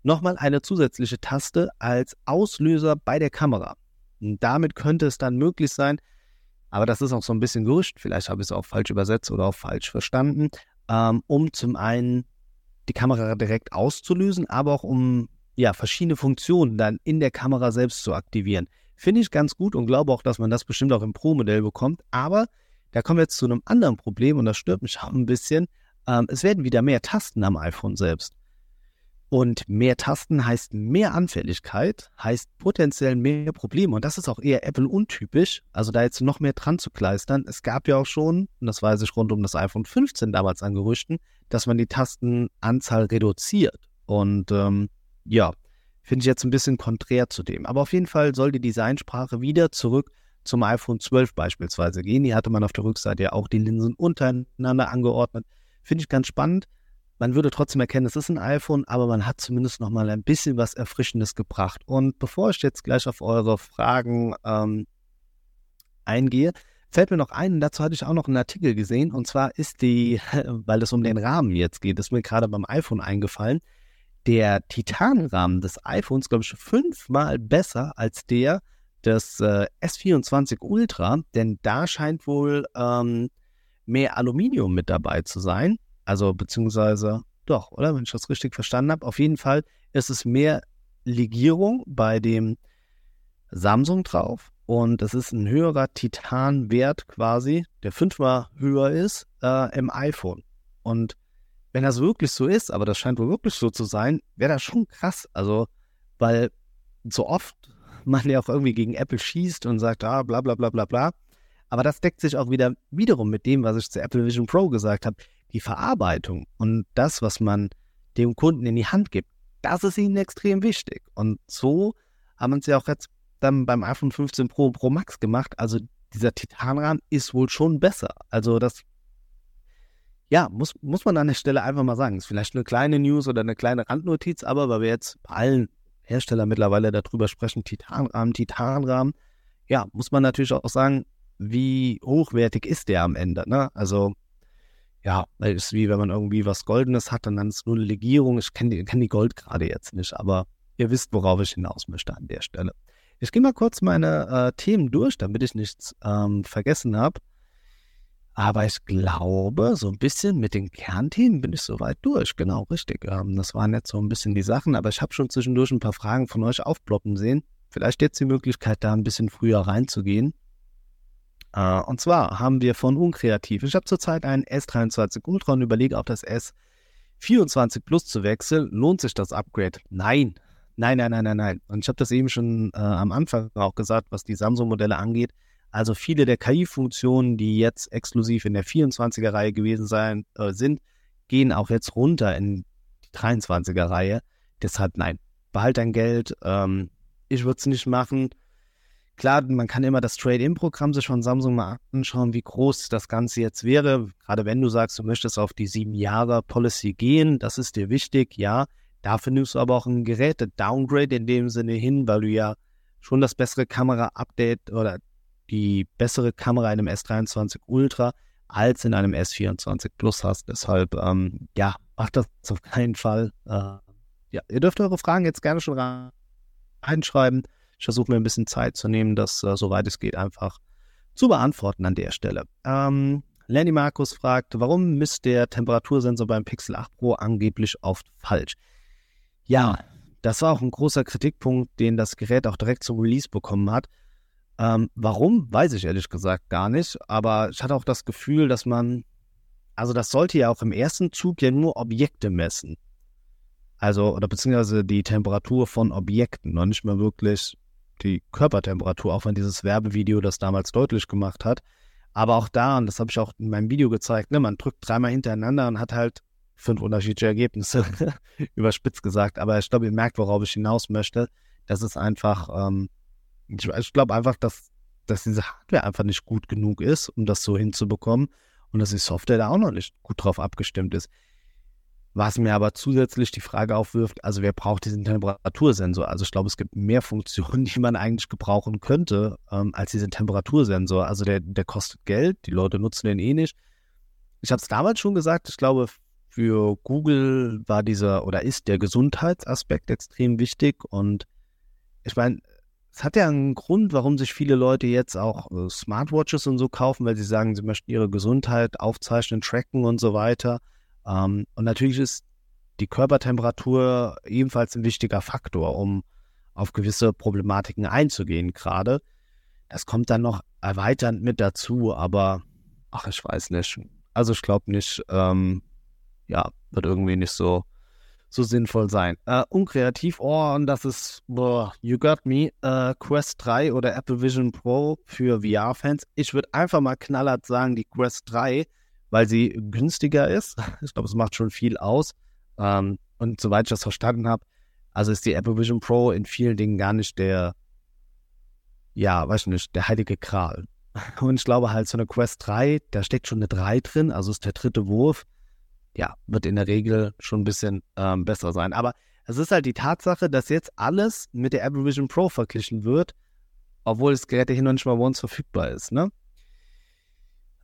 nochmal eine zusätzliche Taste als Auslöser bei der Kamera. Und damit könnte es dann möglich sein, aber das ist auch so ein bisschen Gerücht, vielleicht habe ich es auch falsch übersetzt oder auch falsch verstanden, ähm, um zum einen die Kamera direkt auszulösen, aber auch um ja, verschiedene Funktionen dann in der Kamera selbst zu aktivieren. Finde ich ganz gut und glaube auch, dass man das bestimmt auch im Pro-Modell bekommt. Aber Da kommen wir jetzt zu einem anderen Problem und das stört mich auch ein bisschen. Ähm, es werden wieder mehr Tasten am iPhone selbst. Und mehr Tasten heißt mehr Anfälligkeit, heißt potenziell mehr Probleme. Und das ist auch eher Apple untypisch. Also da jetzt noch mehr dran zu kleistern. Es gab ja auch schon, und das weiß ich rund um das iPhone 15 damals an Gerüchten, dass man die Tastenanzahl reduziert. Und ähm, ja, finde ich jetzt ein bisschen konträr zu dem. Aber auf jeden Fall soll die Designsprache wieder zurück zum iPhone 12 beispielsweise gehen. Hier hatte man auf der Rückseite ja auch die Linsen untereinander angeordnet. Finde ich ganz spannend. Man würde trotzdem erkennen, es ist ein iPhone, aber man hat zumindest noch mal ein bisschen was Erfrischendes gebracht. Und bevor ich jetzt gleich auf eure Fragen ähm, eingehe, fällt mir noch ein, dazu hatte ich auch noch einen Artikel gesehen, und zwar ist die, weil es um den Rahmen jetzt geht, ist mir gerade beim iPhone eingefallen, der Titanrahmen des iPhones, glaube ich, fünfmal besser als der des äh, S24 Ultra, denn da scheint wohl ähm, mehr Aluminium mit dabei zu sein. Also beziehungsweise doch, oder? Wenn ich das richtig verstanden habe. Auf jeden Fall ist es mehr Legierung bei dem Samsung drauf und es ist ein höherer Titanwert quasi, der fünfmal höher ist äh, im iPhone. Und wenn das wirklich so ist, aber das scheint wohl wirklich so zu sein, wäre das schon krass. Also, weil so oft man ja auch irgendwie gegen Apple schießt und sagt, ah, bla bla bla bla bla. Aber das deckt sich auch wieder wiederum mit dem, was ich zu Apple Vision Pro gesagt habe. Die Verarbeitung und das, was man dem Kunden in die Hand gibt, das ist ihnen extrem wichtig. Und so haben wir es ja auch jetzt dann beim iPhone 15 Pro Pro Max gemacht. Also dieser Titanrahmen ist wohl schon besser. Also das, ja, muss, muss man an der Stelle einfach mal sagen. Ist vielleicht eine kleine News oder eine kleine Randnotiz, aber weil wir jetzt bei allen Hersteller mittlerweile darüber sprechen, Titanrahmen, Titanrahmen. Ja, muss man natürlich auch sagen, wie hochwertig ist der am Ende, ne? Also, ja, ist wie wenn man irgendwie was Goldenes hat und dann ist nur eine Legierung. Ich kenne die, kenn die Gold gerade jetzt nicht, aber ihr wisst, worauf ich hinaus möchte an der Stelle. Ich gehe mal kurz meine äh, Themen durch, damit ich nichts ähm, vergessen habe. Aber ich glaube, so ein bisschen mit den Kernthemen bin ich soweit durch. Genau, richtig. Ähm, das waren jetzt so ein bisschen die Sachen, aber ich habe schon zwischendurch ein paar Fragen von euch aufploppen sehen. Vielleicht jetzt die Möglichkeit, da ein bisschen früher reinzugehen. Äh, und zwar haben wir von Unkreativ. Ich habe zurzeit einen S23 Ultra und überlege auf das S24 Plus zu wechseln. Lohnt sich das Upgrade? Nein. Nein, nein, nein, nein, nein. Und ich habe das eben schon äh, am Anfang auch gesagt, was die Samsung-Modelle angeht also viele der KI-Funktionen, die jetzt exklusiv in der 24er-Reihe gewesen sein, äh, sind, gehen auch jetzt runter in die 23er-Reihe. Deshalb nein, behalt dein Geld. Ähm, ich würde es nicht machen. Klar, man kann immer das Trade-in-Programm sich von Samsung mal anschauen, wie groß das Ganze jetzt wäre. Gerade wenn du sagst, du möchtest auf die sieben Jahre Policy gehen, das ist dir wichtig, ja. Dafür nimmst du aber auch ein Geräte-Downgrade in dem Sinne hin, weil du ja schon das bessere Kamera-Update oder die bessere Kamera in einem S23 Ultra als in einem S24 Plus hast. Deshalb, ähm, ja, macht das auf keinen Fall. Äh, ja, ihr dürft eure Fragen jetzt gerne schon reinschreiben. Ich versuche mir ein bisschen Zeit zu nehmen, das, äh, soweit es geht, einfach zu beantworten an der Stelle. Ähm, Lenny Markus fragt, warum misst der Temperatursensor beim Pixel 8 Pro angeblich oft falsch? Ja, das war auch ein großer Kritikpunkt, den das Gerät auch direkt zum Release bekommen hat. Ähm, warum, weiß ich ehrlich gesagt gar nicht. Aber ich hatte auch das Gefühl, dass man, also das sollte ja auch im ersten Zug ja nur Objekte messen. Also, oder beziehungsweise die Temperatur von Objekten, noch nicht mal wirklich die Körpertemperatur, auch wenn dieses Werbevideo das damals deutlich gemacht hat. Aber auch da, und das habe ich auch in meinem Video gezeigt, ne, man drückt dreimal hintereinander und hat halt fünf unterschiedliche Ergebnisse, überspitzt gesagt. Aber ich glaube, ihr merkt, worauf ich hinaus möchte. Das ist einfach, ähm, ich, ich glaube einfach, dass, dass diese Hardware einfach nicht gut genug ist, um das so hinzubekommen und dass die Software da auch noch nicht gut drauf abgestimmt ist. Was mir aber zusätzlich die Frage aufwirft, also wer braucht diesen Temperatursensor? Also ich glaube, es gibt mehr Funktionen, die man eigentlich gebrauchen könnte, ähm, als diesen Temperatursensor. Also der, der kostet Geld, die Leute nutzen den eh nicht. Ich habe es damals schon gesagt, ich glaube, für Google war dieser oder ist der Gesundheitsaspekt extrem wichtig und ich meine, es hat ja einen Grund, warum sich viele Leute jetzt auch äh, Smartwatches und so kaufen, weil sie sagen, sie möchten ihre Gesundheit aufzeichnen, tracken und so weiter. Ähm, und natürlich ist die Körpertemperatur ebenfalls ein wichtiger Faktor, um auf gewisse Problematiken einzugehen gerade. Das kommt dann noch erweiternd mit dazu, aber ach, ich weiß nicht. Also ich glaube nicht, ähm, ja, wird irgendwie nicht so, so sinnvoll sein. Äh, unkreativ, oh, und das ist, boah, you got me, äh, Quest 3 oder Apple Vision Pro für VR-Fans. Ich würde einfach mal knallhart sagen, die Quest 3, weil sie günstiger ist. Ich glaube, es macht schon viel aus. Ähm, und soweit ich das verstanden habe, also ist die Apple Vision Pro in vielen Dingen gar nicht der, ja, weiß ich nicht, der heilige Kral. Und ich glaube halt, so eine Quest 3, da steckt schon eine 3 drin, also ist der dritte Wurf. Ja, wird in der Regel schon ein bisschen ähm, besser sein. Aber es ist halt die Tatsache, dass jetzt alles mit der Apple Vision Pro verglichen wird, obwohl das Gerät hier noch nicht mal bei uns verfügbar ist, ne?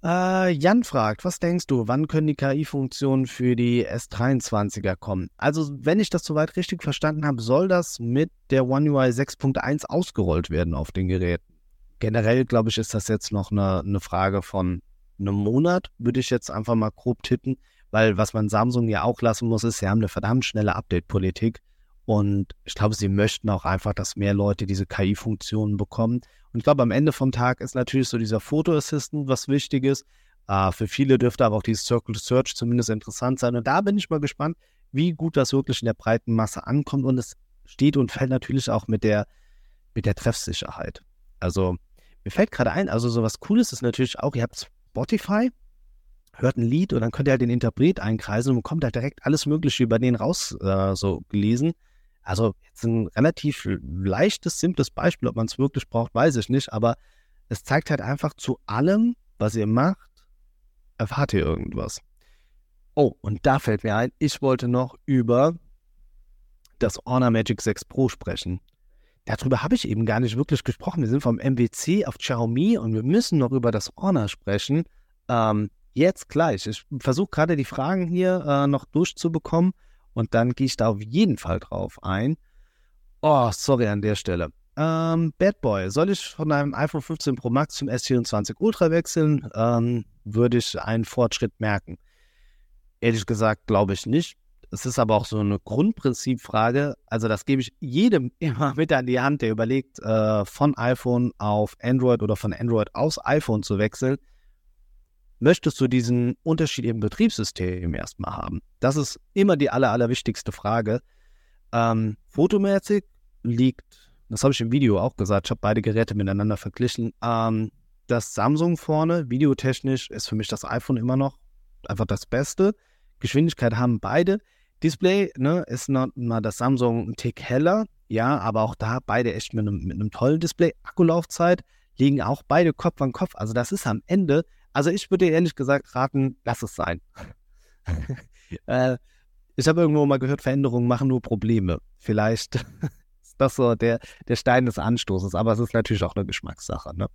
Äh, Jan fragt, was denkst du, wann können die KI-Funktionen für die S23er kommen? Also, wenn ich das soweit richtig verstanden habe, soll das mit der One UI 6.1 ausgerollt werden auf den Geräten. Generell, glaube ich, ist das jetzt noch eine, eine Frage von einem Monat, würde ich jetzt einfach mal grob tippen, weil was man Samsung ja auch lassen muss, ist, sie haben eine verdammt schnelle Update-Politik. Und ich glaube, sie möchten auch einfach, dass mehr Leute diese KI-Funktionen bekommen. Und ich glaube, am Ende vom Tag ist natürlich so dieser Photo Assistant was Wichtiges. Äh, für viele dürfte aber auch dieses Circle Search zumindest interessant sein. Und da bin ich mal gespannt, wie gut das wirklich in der breiten Masse ankommt. Und es steht und fällt natürlich auch mit der, mit der Treffsicherheit. Also, mir fällt gerade ein, also so was Cooles ist natürlich auch, ihr habt Spotify, hört ein Lied und dann könnt ihr halt den Interpret einkreisen und bekommt halt direkt alles Mögliche über den raus äh, so gelesen. Also jetzt ein relativ leichtes, simples Beispiel, ob man es wirklich braucht, weiß ich nicht, aber es zeigt halt einfach zu allem, was ihr macht, erfahrt ihr irgendwas. Oh, und da fällt mir ein, ich wollte noch über das Honor Magic 6 Pro sprechen. Darüber habe ich eben gar nicht wirklich gesprochen. Wir sind vom MWC auf Xiaomi und wir müssen noch über das Honor sprechen. Ähm, jetzt gleich. Ich versuche gerade die Fragen hier äh, noch durchzubekommen und dann gehe ich da auf jeden Fall drauf ein. Oh, sorry an der Stelle. Ähm, Bad Boy, soll ich von einem iPhone 15 Pro Max zum S24 Ultra wechseln? Ähm, würde ich einen Fortschritt merken? Ehrlich gesagt, glaube ich nicht. Es ist aber auch so eine Grundprinzipfrage. Also, das gebe ich jedem immer mit an die Hand, der überlegt, äh, von iPhone auf Android oder von Android aus iPhone zu wechseln möchtest du diesen Unterschied im Betriebssystem erstmal haben? Das ist immer die aller, allerwichtigste Frage. Ähm, fotomäßig liegt, das habe ich im Video auch gesagt, ich habe beide Geräte miteinander verglichen. Ähm, das Samsung vorne, videotechnisch, ist für mich das iPhone immer noch einfach das Beste. Geschwindigkeit haben beide. Display ne, ist noch mal das Samsung ein Tick heller, ja, aber auch da beide echt mit einem, mit einem tollen Display. Akkulaufzeit liegen auch beide Kopf an Kopf. Also das ist am Ende also ich würde ehrlich gesagt raten, lass es sein. äh, ich habe irgendwo mal gehört, Veränderungen machen nur Probleme. Vielleicht ist das so der, der Stein des Anstoßes, aber es ist natürlich auch eine Geschmackssache. Ne?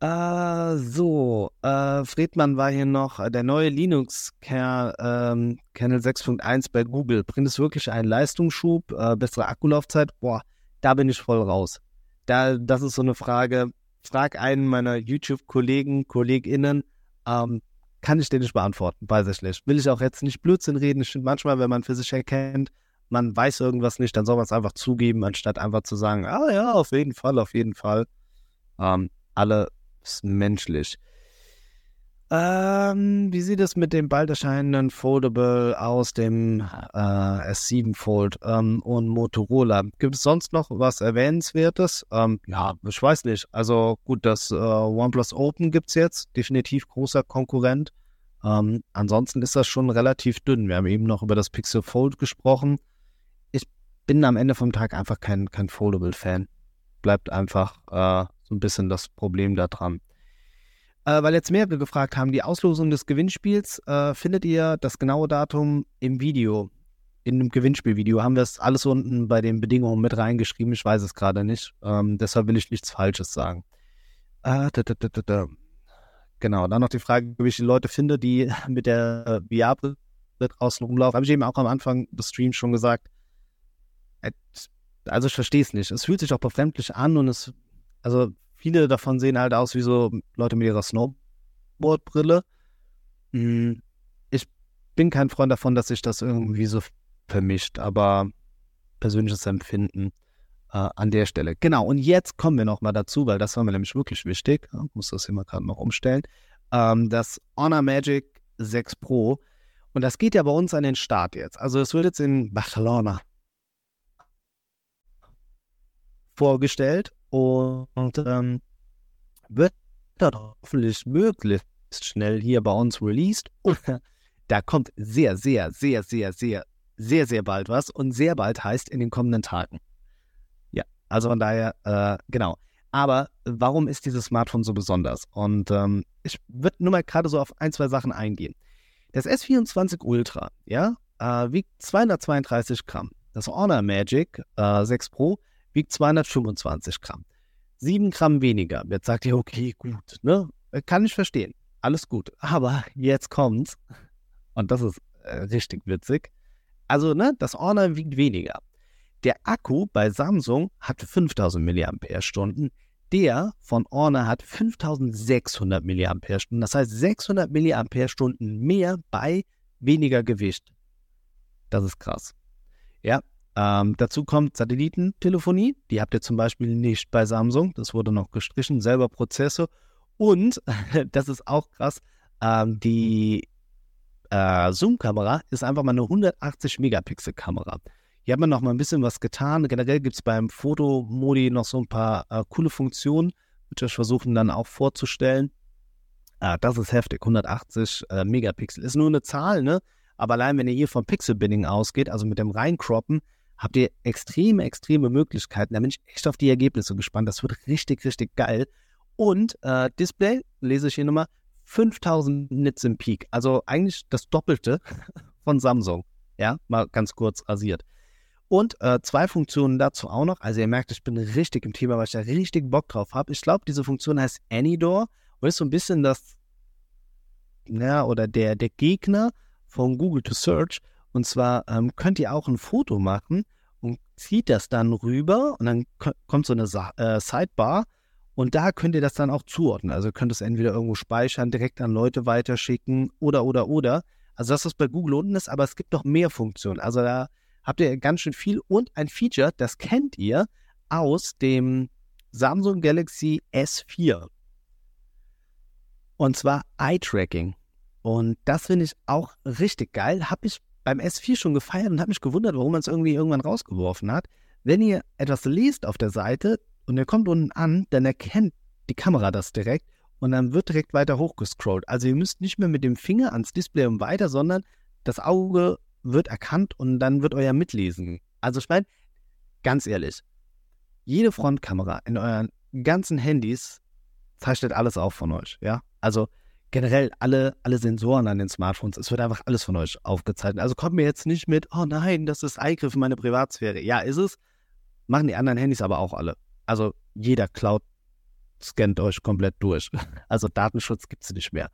Äh, so, äh, Friedmann war hier noch, der neue Linux-Kernel ähm, 6.1 bei Google. Bringt es wirklich einen Leistungsschub, äh, bessere Akkulaufzeit? Boah, da bin ich voll raus. Da, das ist so eine Frage, frag einen meiner YouTube-Kollegen, KollegInnen, ähm, kann ich den nicht beantworten, weiß ich nicht. Will ich auch jetzt nicht Blödsinn reden. Ich finde manchmal, wenn man für sich erkennt, man weiß irgendwas nicht, dann soll man es einfach zugeben, anstatt einfach zu sagen, ah ja, auf jeden Fall, auf jeden Fall. Ähm, alles menschlich. Ähm, wie sieht es mit dem bald erscheinenden Foldable aus dem äh, S7 Fold ähm, und Motorola? Gibt es sonst noch was Erwähnenswertes? Ähm, ja, ich weiß nicht. Also gut, das äh, OnePlus Open gibt es jetzt, definitiv großer Konkurrent. Ähm, ansonsten ist das schon relativ dünn. Wir haben eben noch über das Pixel Fold gesprochen. Ich bin am Ende vom Tag einfach kein, kein Foldable-Fan. Bleibt einfach äh, so ein bisschen das Problem da dran. Äh, weil jetzt mehrere gefragt haben, die Auslosung des Gewinnspiels, äh, findet ihr das genaue Datum im Video? In dem Gewinnspielvideo haben wir es alles unten bei den Bedingungen mit reingeschrieben. Ich weiß es gerade nicht. Ähm, deshalb will ich nichts Falsches sagen. Äh, da, da, da, genau, dann noch die Frage, wie ich die Leute finde, die mit der äh, VR-Brille draußen rumlaufen. Habe ich eben auch am Anfang des Streams schon gesagt. Äh, also ich verstehe es nicht. Es fühlt sich auch befremdlich an und es, also Viele davon sehen halt aus wie so Leute mit ihrer Snowboardbrille. Hm, ich bin kein Freund davon, dass sich das irgendwie so vermischt, aber persönliches Empfinden äh, an der Stelle. Genau, und jetzt kommen wir nochmal dazu, weil das war mir nämlich wirklich wichtig. Ich muss das hier mal gerade noch umstellen. ähm, das Honor Magic 6 Pro. Und das geht ja bei uns an den Start jetzt. Also es wird jetzt in Barcelona vorgestellt und ähm, wird dann hoffentlich möglichst schnell hier bei uns released. Und da kommt sehr, sehr, sehr, sehr, sehr, sehr, sehr bald was. Und sehr bald heißt in den kommenden Tagen. Ja, also von daher, äh, genau. Aber warum ist dieses Smartphone so besonders? Und ähm, ich würde nur mal gerade so auf ein, zwei Sachen eingehen. Das S24 Ultra, ja, äh, wiegt 232 Gramm. Das Honor Magic äh, 6 Pro wiegt 225 Gramm. 7 Gramm weniger. Jetzt sagt ihr, okay, gut, ne? Äh, kann ich verstehen. Alles gut. Aber jetzt kommt's. Und das ist äh, richtig witzig. Also, ne, das Honor wiegt weniger. Der Akku bei Samsung hat 5000 mAh. Der von Honor hat 5600 mAh. Das heißt 600 mAh mehr bei weniger Gewicht. Das ist krass. Ja, ähm, dazu kommt Satellitentelefonie. Die habt ihr zum Beispiel nicht bei Samsung. Das wurde noch gestrichen. Selber Prozessor. Und, das ist auch krass, ähm, die äh, Zoom-Kamera ist einfach mal eine 180-Megapixel-Kamera. Hier hat man noch mal ein bisschen was getan. Generell gibt es beim Fotomodi noch so ein paar äh, coole Funktionen, die wir versuchen dann auch vorzustellen. Ah, das ist heftig. 180 äh, Megapixel ist nur eine Zahl, ne? Aber allein wenn ihr hier vom Pixel-Binning ausgeht, also mit dem Reinkroppen, habt ihr extreme, extreme Möglichkeiten. Da bin ich echt auf die Ergebnisse gespannt. Das wird richtig, richtig geil. Und äh, Display, lese ich hier nochmal, 5000 Nits im Peak. Also eigentlich das Doppelte von Samsung. Ja, mal ganz kurz rasiert. Und äh, zwei Funktionen dazu auch noch. Also ihr merkt, ich bin richtig im Thema, weil ich da richtig Bock drauf habe. Ich glaube, diese Funktion heißt Anydoor und ist so ein bisschen das, ja, oder der, der Gegner von Google to Search. Und zwar ähm, könnt ihr auch ein Foto machen und zieht das dann rüber und dann kommt so eine Sa äh, Sidebar und da könnt ihr das dann auch zuordnen. Also könnt es entweder irgendwo speichern, direkt an Leute weiterschicken oder, oder, oder. Also das, was bei Google unten ist, aber es gibt noch mehr Funktionen. Also da habt ihr ganz schön viel und ein Feature, das kennt ihr aus dem Samsung Galaxy S4. Und zwar Eye-Tracking. Und das finde ich auch richtig geil. Habe ich beim S4 schon gefeiert und habe mich gewundert, warum man es irgendwie irgendwann rausgeworfen hat. Wenn ihr etwas liest auf der Seite und ihr kommt unten an, dann erkennt die Kamera das direkt und dann wird direkt weiter hochgescrollt. Also ihr müsst nicht mehr mit dem Finger ans Display und weiter, sondern das Auge wird erkannt und dann wird euer Mitlesen. Also ich meine, ganz ehrlich, jede Frontkamera in euren ganzen Handys zeichnet alles auf von euch, ja? Also generell alle, alle Sensoren an den Smartphones, es wird einfach alles von euch aufgezeichnet. Also kommt mir jetzt nicht mit, oh nein, das ist Eingriff in meine Privatsphäre. Ja, ist es. Machen die anderen Handys aber auch alle. Also jeder Cloud scannt euch komplett durch. Also Datenschutz gibt es nicht mehr.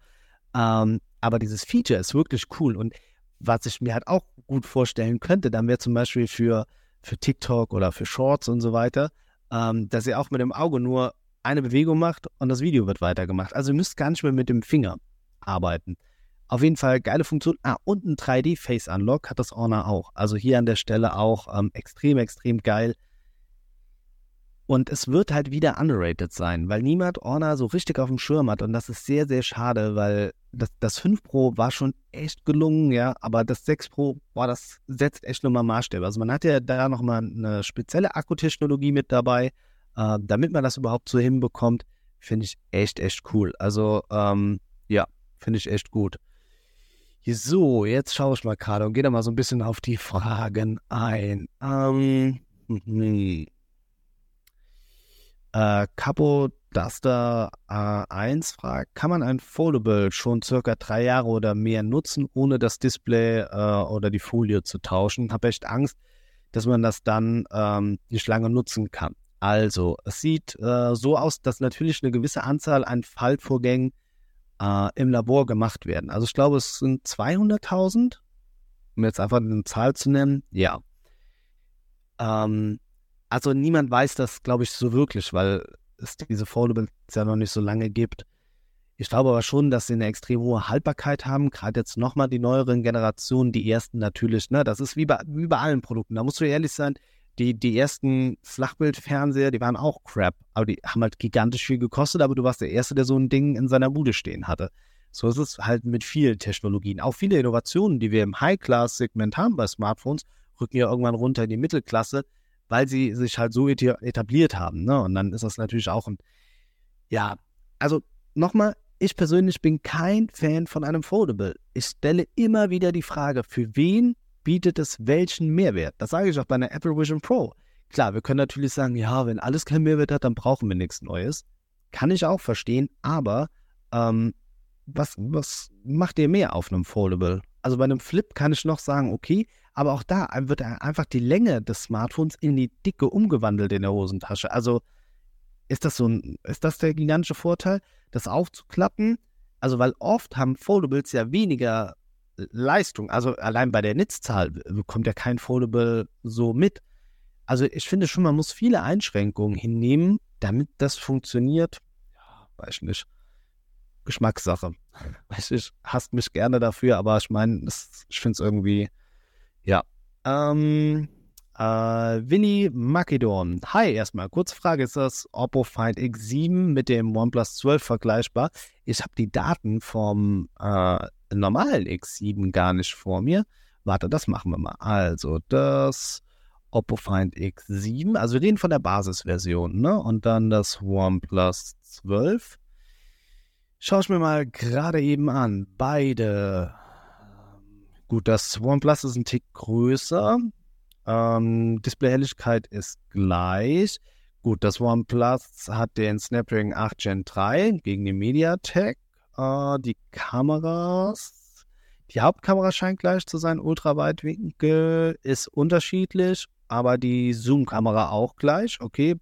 Ähm, aber dieses Feature ist wirklich cool. Und was ich mir halt auch gut vorstellen könnte, dann wäre zum Beispiel für, für TikTok oder für Shorts und so weiter, ähm, dass ihr auch mit dem Auge nur eine Bewegung macht und das Video wird weitergemacht. Also ihr müsst gar nicht mehr mit dem Finger arbeiten. Auf jeden Fall geile Funktion. Ah, und ein 3D Face Unlock hat das Honor auch. Also hier an der Stelle auch ähm, extrem, extrem geil. Und es wird halt wieder underrated sein, weil niemand Honor so richtig auf dem Schirm hat. Und das ist sehr, sehr schade, weil das, das 5 Pro war schon echt gelungen, ja. Aber das 6 Pro, boah, das setzt echt nochmal Maßstäbe. Also man hat ja da nochmal eine spezielle Akkutechnologie mit dabei äh, damit man das überhaupt so hinbekommt, finde ich echt, echt cool. Also, ähm, ja, finde ich echt gut. So, jetzt schaue ich mal gerade und gehe da mal so ein bisschen auf die Fragen ein. Ähm, hm. Äh, Capo Duster A1 fragt, kann man ein Foldable schon circa drei Jahre oder mehr nutzen, ohne das Display äh, oder die Folie zu tauschen? Habe echt Angst, dass man das dann ähm, nicht lange nutzen kann. Also, es sieht äh, so aus, dass natürlich eine gewisse Anzahl an Faltvorgängen äh, im Labor gemacht werden. Also ich glaube, es sind 200.000, um jetzt einfach eine Zahl zu nennen. Ja. Ähm, also niemand weiß das, glaube ich, so wirklich, weil es diese Foldables ja noch nicht so lange gibt. Ich glaube aber schon, dass sie eine extrem hohe Haltbarkeit haben. Gerade jetzt nochmal die neueren Generationen, die ersten natürlich, ne, das ist wie bei, wie bei allen Produkten. Da musst du ehrlich sein, die, die ersten Flachbildfernseher, die waren auch crap, aber die haben halt gigantisch viel gekostet, aber du warst der Erste, der so ein Ding in seiner Bude stehen hatte. So ist es halt mit vielen Technologien. Auch viele Innovationen, die wir im High-Class-Segment haben bei Smartphones, rücken ja irgendwann runter in die Mittelklasse, weil sie sich halt so etabliert haben. Ne? Und dann ist das natürlich auch ein, ja, also nochmal, ich persönlich bin kein Fan von einem Foldable. Ich stelle immer wieder die Frage, für wen bietet es welchen Mehrwert? Das sage ich auch bei einer Apple Vision Pro. Klar, wir können natürlich sagen, ja, wenn alles keinen Mehrwert hat, dann brauchen wir nichts Neues. Kann ich auch verstehen, aber ähm, was, was macht ihr mehr auf einem Foldable? Also bei einem Flip kann ich noch sagen, okay, aber auch da wird einfach die Länge des Smartphones in die Dicke umgewandelt in der Hosentasche. Also ist das so ein, ist das der gigantische Vorteil, das aufzuklappen? Also, weil oft haben Foldables ja weniger Leistung. Also allein bei der Netzzahl bekommt ja kein Foldable so mit. Also ich finde schon, man muss viele Einschränkungen hinnehmen, damit das funktioniert. Ja, weiß nicht. Geschmackssache. Weiß ich, hasst mich gerne dafür, aber ich meine, ich finde es irgendwie, ja. Ähm, äh, Winnie Macedon. Hi, erstmal. Kurze Frage: Ist das Oppo Find X7 mit dem OnePlus 12 vergleichbar? Ich habe die Daten vom äh, normalen X7 gar nicht vor mir. Warte, das machen wir mal. Also, das Oppo Find X7, also wir reden von der Basisversion, ne? Und dann das OnePlus 12. Schau ich mir mal gerade eben an. Beide. Gut, das OnePlus ist ein Tick größer. Ähm, Displayhelligkeit ist gleich. Gut, das OnePlus hat den Snapdragon 8 Gen 3 gegen die MediaTek. Äh, die Kameras. Die Hauptkamera scheint gleich zu sein. Ultraweitwinkel ist unterschiedlich, aber die Zoom-Kamera auch gleich. Okay,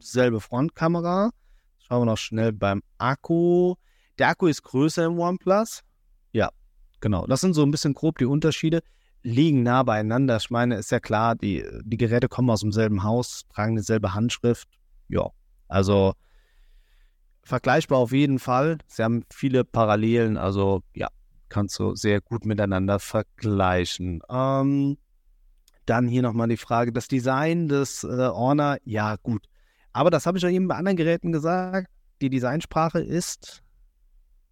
selbe Frontkamera. Schauen wir noch schnell beim Akku. Der Akku ist größer im OnePlus. Ja, genau. Das sind so ein bisschen grob die Unterschiede. Liegen nah beieinander. Ich meine, ist ja klar, die, die Geräte kommen aus demselben Haus, tragen dieselbe Handschrift. Ja, also vergleichbar auf jeden Fall. Sie haben viele Parallelen, also ja, kannst du sehr gut miteinander vergleichen. Ähm, dann hier nochmal die Frage, das Design des äh, Honor, ja gut. Aber das habe ich ja eben bei anderen Geräten gesagt. Die Designsprache ist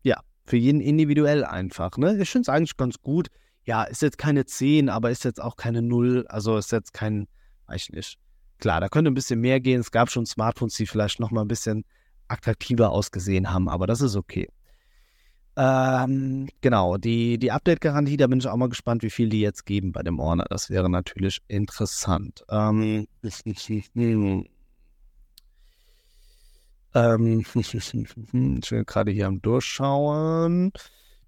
ja, für jeden individuell einfach. Ne? Ich finde es eigentlich ganz gut. Ja, ist jetzt keine 10, aber ist jetzt auch keine 0. Also ist jetzt kein, weiß ich nicht. Klar, da könnte ein bisschen mehr gehen. Es gab schon Smartphones, die vielleicht noch mal ein bisschen attraktiver ausgesehen haben, aber das ist okay. Ähm, genau, die, die Update-Garantie, da bin ich auch mal gespannt, wie viel die jetzt geben bei dem Orner. Das wäre natürlich interessant. Ähm, Ähm, ich bin gerade hier am Durchschauen.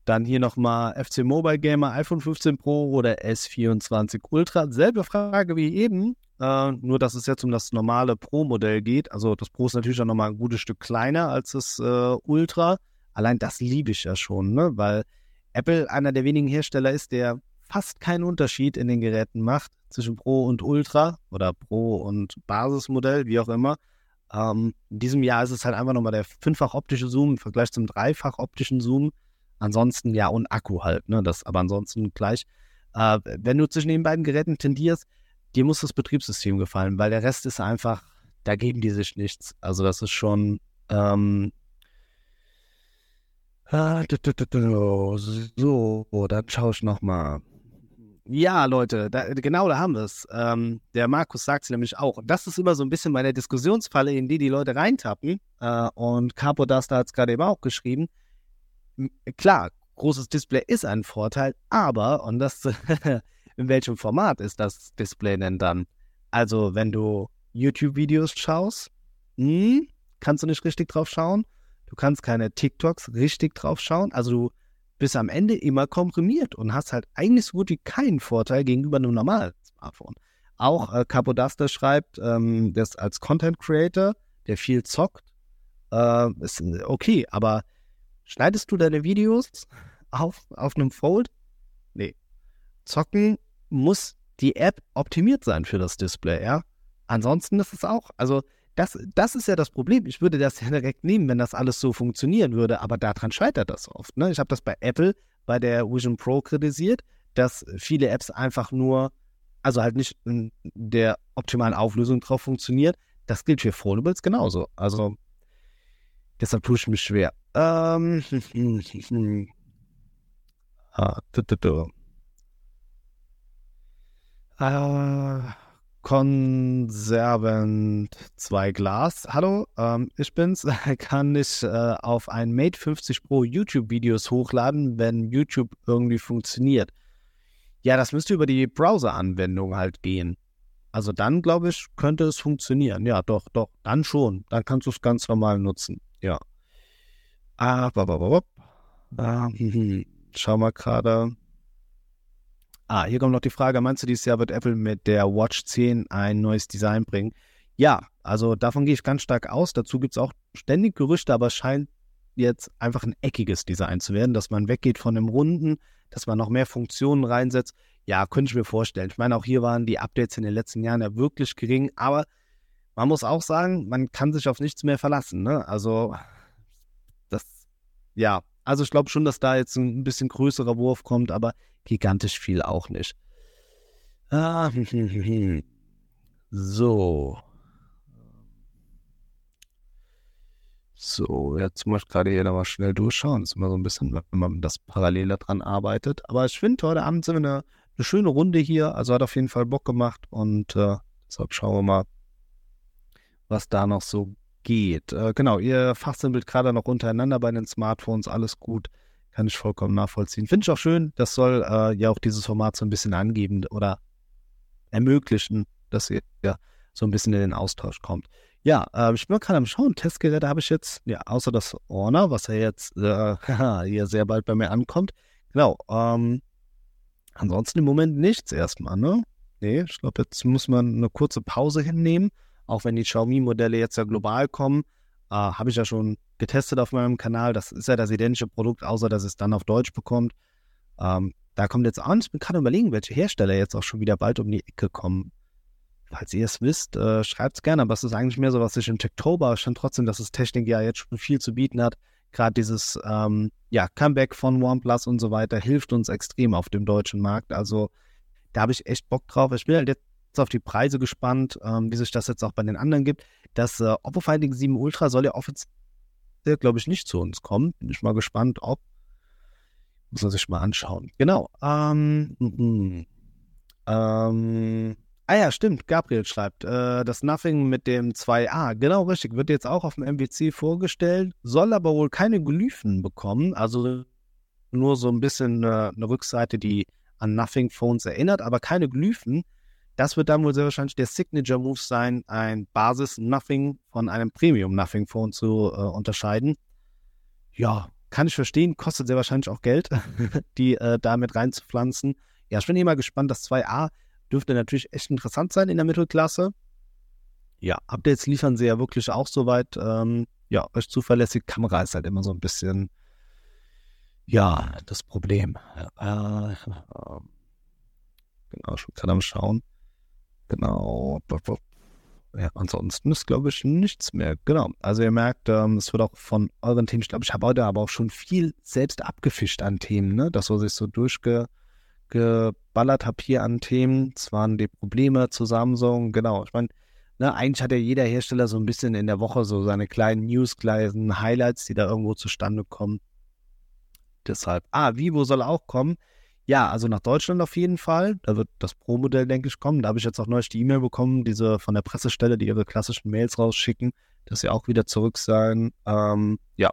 Dann hier nochmal FC Mobile Gamer iPhone 15 Pro oder S24 Ultra. Selbe Frage wie eben, äh, nur dass es jetzt um das normale Pro-Modell geht. Also das Pro ist natürlich auch nochmal ein gutes Stück kleiner als das äh, Ultra. Allein das liebe ich ja schon, ne? weil Apple einer der wenigen Hersteller ist, der fast keinen Unterschied in den Geräten macht zwischen Pro und Ultra oder Pro und Basismodell, wie auch immer. Ähm, in diesem Jahr ist es halt einfach nochmal der fünffach optische Zoom im Vergleich zum dreifach optischen Zoom. Ansonsten ja und Akku halt, ne? Das aber ansonsten gleich. Äh, wenn du zwischen den beiden Geräten tendierst, dir muss das Betriebssystem gefallen, weil der Rest ist einfach, da geben die sich nichts. Also das ist schon ähm, ah, so, dann schaue ich nochmal. Ja, Leute, da, genau da haben wir es. Ähm, der Markus sagt es nämlich auch. Und das ist immer so ein bisschen meine Diskussionsfalle, in die die Leute reintappen. Äh, und Capo Dasta hat es gerade eben auch geschrieben. Klar, großes Display ist ein Vorteil, aber, und das, in welchem Format ist das Display denn dann? Also, wenn du YouTube-Videos schaust, mh, hm, kannst du nicht richtig drauf schauen. Du kannst keine TikToks richtig drauf schauen. Also, du bist am Ende immer komprimiert und hast halt eigentlich so gut wie keinen Vorteil gegenüber einem normalen Smartphone. Auch äh, Capodaster schreibt, ähm, dass als Content Creator, der viel zockt, äh, ist okay, aber schneidest du deine Videos auf, auf einem Fold? Zocken muss die App optimiert sein für das Display, ja. Ansonsten ist es auch, also das, das ist ja das Problem. Ich würde das ja direkt nehmen, wenn das alles so funktionieren würde, aber daran scheitert das oft. Ne? Ich habe das bei Apple, bei der Vision Pro kritisiert, dass viele Apps einfach nur also halt nicht in der optimalen Auflösung drauf funktioniert. Das gilt für Foldables genauso. Also deshalb tue ich mich schwer. Ähm, ah. Äh, Konservent 2 Glas. Hallo, ähm, ich bin's. Kann ich äh, auf ein Mate 50 Pro YouTube-Videos hochladen, wenn YouTube irgendwie funktioniert? Ja, das müsste über die Browser-Anwendung halt gehen. Also dann, glaube ich, könnte es funktionieren. Ja, doch, doch, dann schon. Dann kannst du es ganz normal nutzen. Ja. Ah, ah, schau mal gerade. Ah, hier kommt noch die Frage, meinst du, dieses Jahr wird Apple mit der Watch 10 ein neues Design bringen? Ja, also davon gehe ich ganz stark aus. Dazu gibt es auch ständig Gerüchte, aber es scheint jetzt einfach ein eckiges Design zu werden, dass man weggeht von dem runden, dass man noch mehr Funktionen reinsetzt. Ja, könnte ich mir vorstellen. Ich meine, auch hier waren die Updates in den letzten Jahren ja wirklich gering, aber man muss auch sagen, man kann sich auf nichts mehr verlassen. Ne? Also, das, ja, also ich glaube schon, dass da jetzt ein bisschen größerer Wurf kommt, aber gigantisch viel auch nicht. Ah, so. So, jetzt muss ich gerade hier nochmal schnell durchschauen. Das ist immer so ein bisschen, wenn man das parallel daran arbeitet. Aber ich finde, heute Abend sind wir eine, eine, schöne Runde hier. Also hat auf jeden Fall Bock gemacht und äh, deshalb schauen wir mal, was da noch so geht. Äh, genau, ihr fachsimpelt gerade noch untereinander bei den Smartphones. Alles gut. Kann ich vollkommen nachvollziehen. Finde ich auch schön. Das soll äh, ja auch dieses Format so ein bisschen angeben oder ermöglichen, dass ihr ja so ein bisschen in den Austausch kommt. Ja, äh, ich bin gerade am Schauen. Testgeräte habe ich jetzt, ja, außer das Orner, was ja jetzt äh, hier sehr bald bei mir ankommt. Genau. Ähm, ansonsten im Moment nichts erstmal, ne? Nee, ich glaube, jetzt muss man eine kurze Pause hinnehmen. Auch wenn die Xiaomi-Modelle jetzt ja global kommen, äh, habe ich ja schon getestet auf meinem Kanal. Das ist ja das identische Produkt, außer dass es dann auf Deutsch bekommt. Ähm, da kommt jetzt an. Ich bin gerade überlegen, welche Hersteller jetzt auch schon wieder bald um die Ecke kommen. Falls ihr es wisst, äh, schreibt es gerne. Aber es ist eigentlich mehr so, was ich im Techtober stand trotzdem, dass das Technik ja jetzt schon viel zu bieten hat. Gerade dieses ähm, ja, Comeback von OnePlus und so weiter hilft uns extrem auf dem deutschen Markt. Also da habe ich echt Bock drauf. Ich bin halt jetzt auf die Preise gespannt, ähm, wie sich das jetzt auch bei den anderen gibt. Das äh, Oppo Fighting 7 Ultra soll ja offiziell, glaube ich, nicht zu uns kommen. Bin ich mal gespannt, ob. Muss man sich mal anschauen. Genau. Ähm, m ähm, ah ja, stimmt. Gabriel schreibt, äh, das Nothing mit dem 2a. Genau, richtig. Wird jetzt auch auf dem MWC vorgestellt, soll aber wohl keine Glyphen bekommen. Also nur so ein bisschen äh, eine Rückseite, die an Nothing Phones erinnert, aber keine Glyphen. Das wird dann wohl sehr wahrscheinlich der Signature Move sein, ein Basis Nothing von einem Premium Nothing Phone zu äh, unterscheiden. Ja, kann ich verstehen, kostet sehr wahrscheinlich auch Geld, die äh, da mit reinzupflanzen. Ja, ich bin eh mal gespannt. Das 2a dürfte natürlich echt interessant sein in der Mittelklasse. Ja, Updates liefern sie ja wirklich auch soweit. Ähm, ja, recht zuverlässig. Kamera ist halt immer so ein bisschen, ja, das Problem. Äh, äh, genau, schon gerade am Schauen. Genau. Ja, ansonsten ist, glaube ich, nichts mehr. Genau. Also ihr merkt, ähm, es wird auch von euren Themen, ich glaube, ich habe heute aber auch schon viel selbst abgefischt an Themen, ne? Das, was ich so durchgeballert habe hier an Themen. Es waren die Probleme zu Samsung, genau. Ich meine, ne, eigentlich hat ja jeder Hersteller so ein bisschen in der Woche so seine kleinen News, kleinen Highlights, die da irgendwo zustande kommen. Deshalb, ah, Vivo soll auch kommen. Ja, also nach Deutschland auf jeden Fall. Da wird das Pro-Modell, denke ich, kommen. Da habe ich jetzt auch neulich die E-Mail bekommen, diese von der Pressestelle, die ihre klassischen Mails rausschicken, dass sie auch wieder zurück sein. Ähm, ja.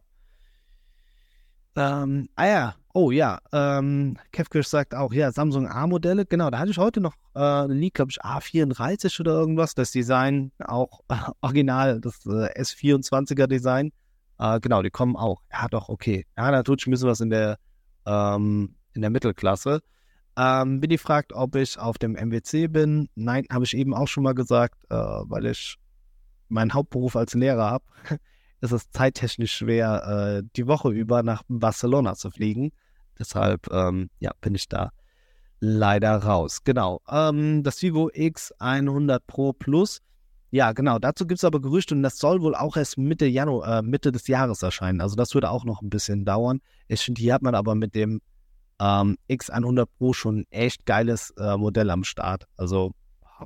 Ähm, ah ja, oh ja, ähm, Kevkisch sagt auch, ja, Samsung A-Modelle, genau, da hatte ich heute noch äh, einen Leak, glaube ich, A34 oder irgendwas, das Design auch äh, original, das äh, S24er Design, äh, genau, die kommen auch. Ja, doch, okay. Ja, da tut sich ein bisschen was in der ähm, in der Mittelklasse. Ähm, bin fragt, ob ich auf dem MWC bin. Nein, habe ich eben auch schon mal gesagt, äh, weil ich meinen Hauptberuf als Lehrer habe. ist es zeittechnisch schwer, äh, die Woche über nach Barcelona zu fliegen. Deshalb, ähm, ja, bin ich da leider raus. Genau. Ähm, das Vivo X100 Pro Plus. Ja, genau. Dazu gibt es aber Gerüchte und das soll wohl auch erst Mitte Januar, äh, Mitte des Jahres erscheinen. Also das würde auch noch ein bisschen dauern. Ich finde, hier hat man aber mit dem ähm, X100 Pro schon echt geiles äh, Modell am Start. Also,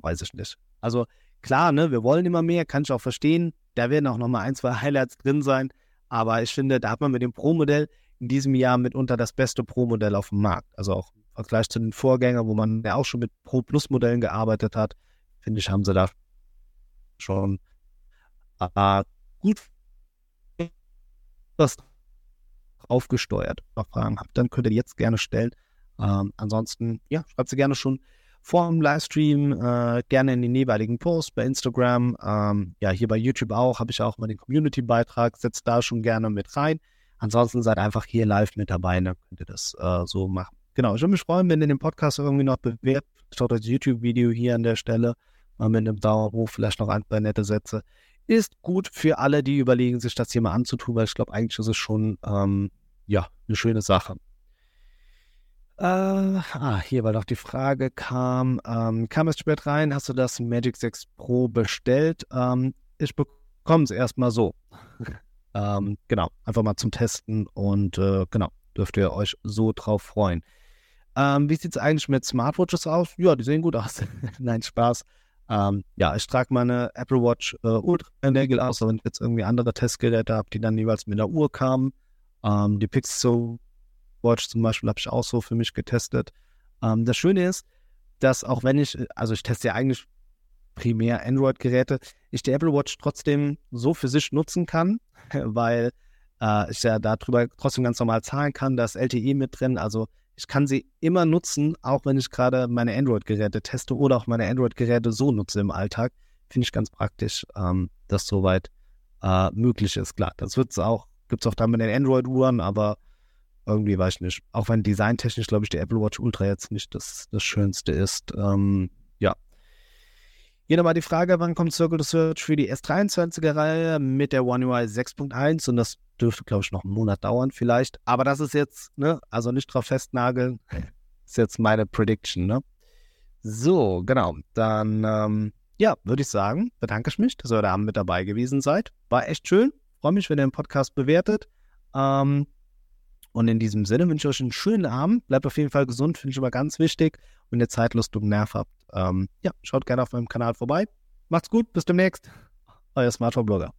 weiß ich nicht. Also, klar, ne, wir wollen immer mehr, kann ich auch verstehen. Da werden auch nochmal ein, zwei Highlights drin sein. Aber ich finde, da hat man mit dem Pro-Modell in diesem Jahr mitunter das beste Pro-Modell auf dem Markt. Also auch im Vergleich zu den Vorgängern, wo man ja auch schon mit Pro-Plus-Modellen gearbeitet hat, finde ich, haben sie da schon äh, gut was aufgesteuert. Noch Fragen habt, dann könnt ihr die jetzt gerne stellen. Ähm, ansonsten, ja, schreibt sie gerne schon vor dem Livestream, äh, gerne in den jeweiligen Posts bei Instagram. Ähm, ja, hier bei YouTube auch, habe ich auch mal den Community-Beitrag, setzt da schon gerne mit rein. Ansonsten seid einfach hier live mit dabei, dann könnt ihr das äh, so machen. Genau, ich würde mich freuen, wenn ihr den Podcast irgendwie noch bewerbt. Schaut das YouTube-Video hier an der Stelle mal mit einem hoch, vielleicht noch ein, zwei nette Sätze. Ist gut für alle, die überlegen, sich das hier mal anzutun, weil ich glaube, eigentlich ist es schon ähm, ja, eine schöne Sache. Äh, ah, hier war doch die Frage, kam, ähm, kam es spät rein, hast du das Magic 6 Pro bestellt? Ähm, ich bekomme es erstmal so. ähm, genau, einfach mal zum Testen und äh, genau, dürft ihr euch so drauf freuen. Ähm, wie sieht es eigentlich mit Smartwatches aus? Ja, die sehen gut aus. Nein, Spaß. Ähm, ja, ich trage meine Apple Watch äh, Ultra in der Regel aus, wenn ich jetzt irgendwie andere Testgeräte habe, die dann jeweils mit der Uhr kamen. Ähm, die Pixel Watch zum Beispiel habe ich auch so für mich getestet. Ähm, das Schöne ist, dass auch wenn ich, also ich teste ja eigentlich primär Android-Geräte, ich die Apple Watch trotzdem so für sich nutzen kann, weil äh, ich ja darüber trotzdem ganz normal zahlen kann. Da ist LTE mit drin, also ich kann sie immer nutzen, auch wenn ich gerade meine Android-Geräte teste oder auch meine Android-Geräte so nutze im Alltag. Finde ich ganz praktisch, ähm, dass soweit äh, möglich ist. Klar, das wird es auch, gibt es auch dann mit den Android-Uhren, aber irgendwie weiß ich nicht. Auch wenn designtechnisch, glaube ich, die Apple Watch Ultra jetzt nicht das, das Schönste ist. Ähm, ja. Hier nochmal die Frage, wann kommt Circle to Search für die S23er-Reihe mit der One UI 6.1 und das dürfte, glaube ich, noch einen Monat dauern vielleicht. Aber das ist jetzt, ne, also nicht drauf festnageln, ist jetzt meine Prediction, ne? So, genau. Dann, ähm, ja, würde ich sagen, bedanke ich mich, dass ihr da mit dabei gewesen seid. War echt schön. Freue mich, wenn ihr den Podcast bewertet. Ähm, und in diesem Sinne wünsche ich euch einen schönen Abend. Bleibt auf jeden Fall gesund, finde ich immer ganz wichtig. Und wenn ihr Zeitlust und Nerv habt, ähm, ja, schaut gerne auf meinem Kanal vorbei. Macht's gut, bis demnächst. Euer Smartphone-Blogger.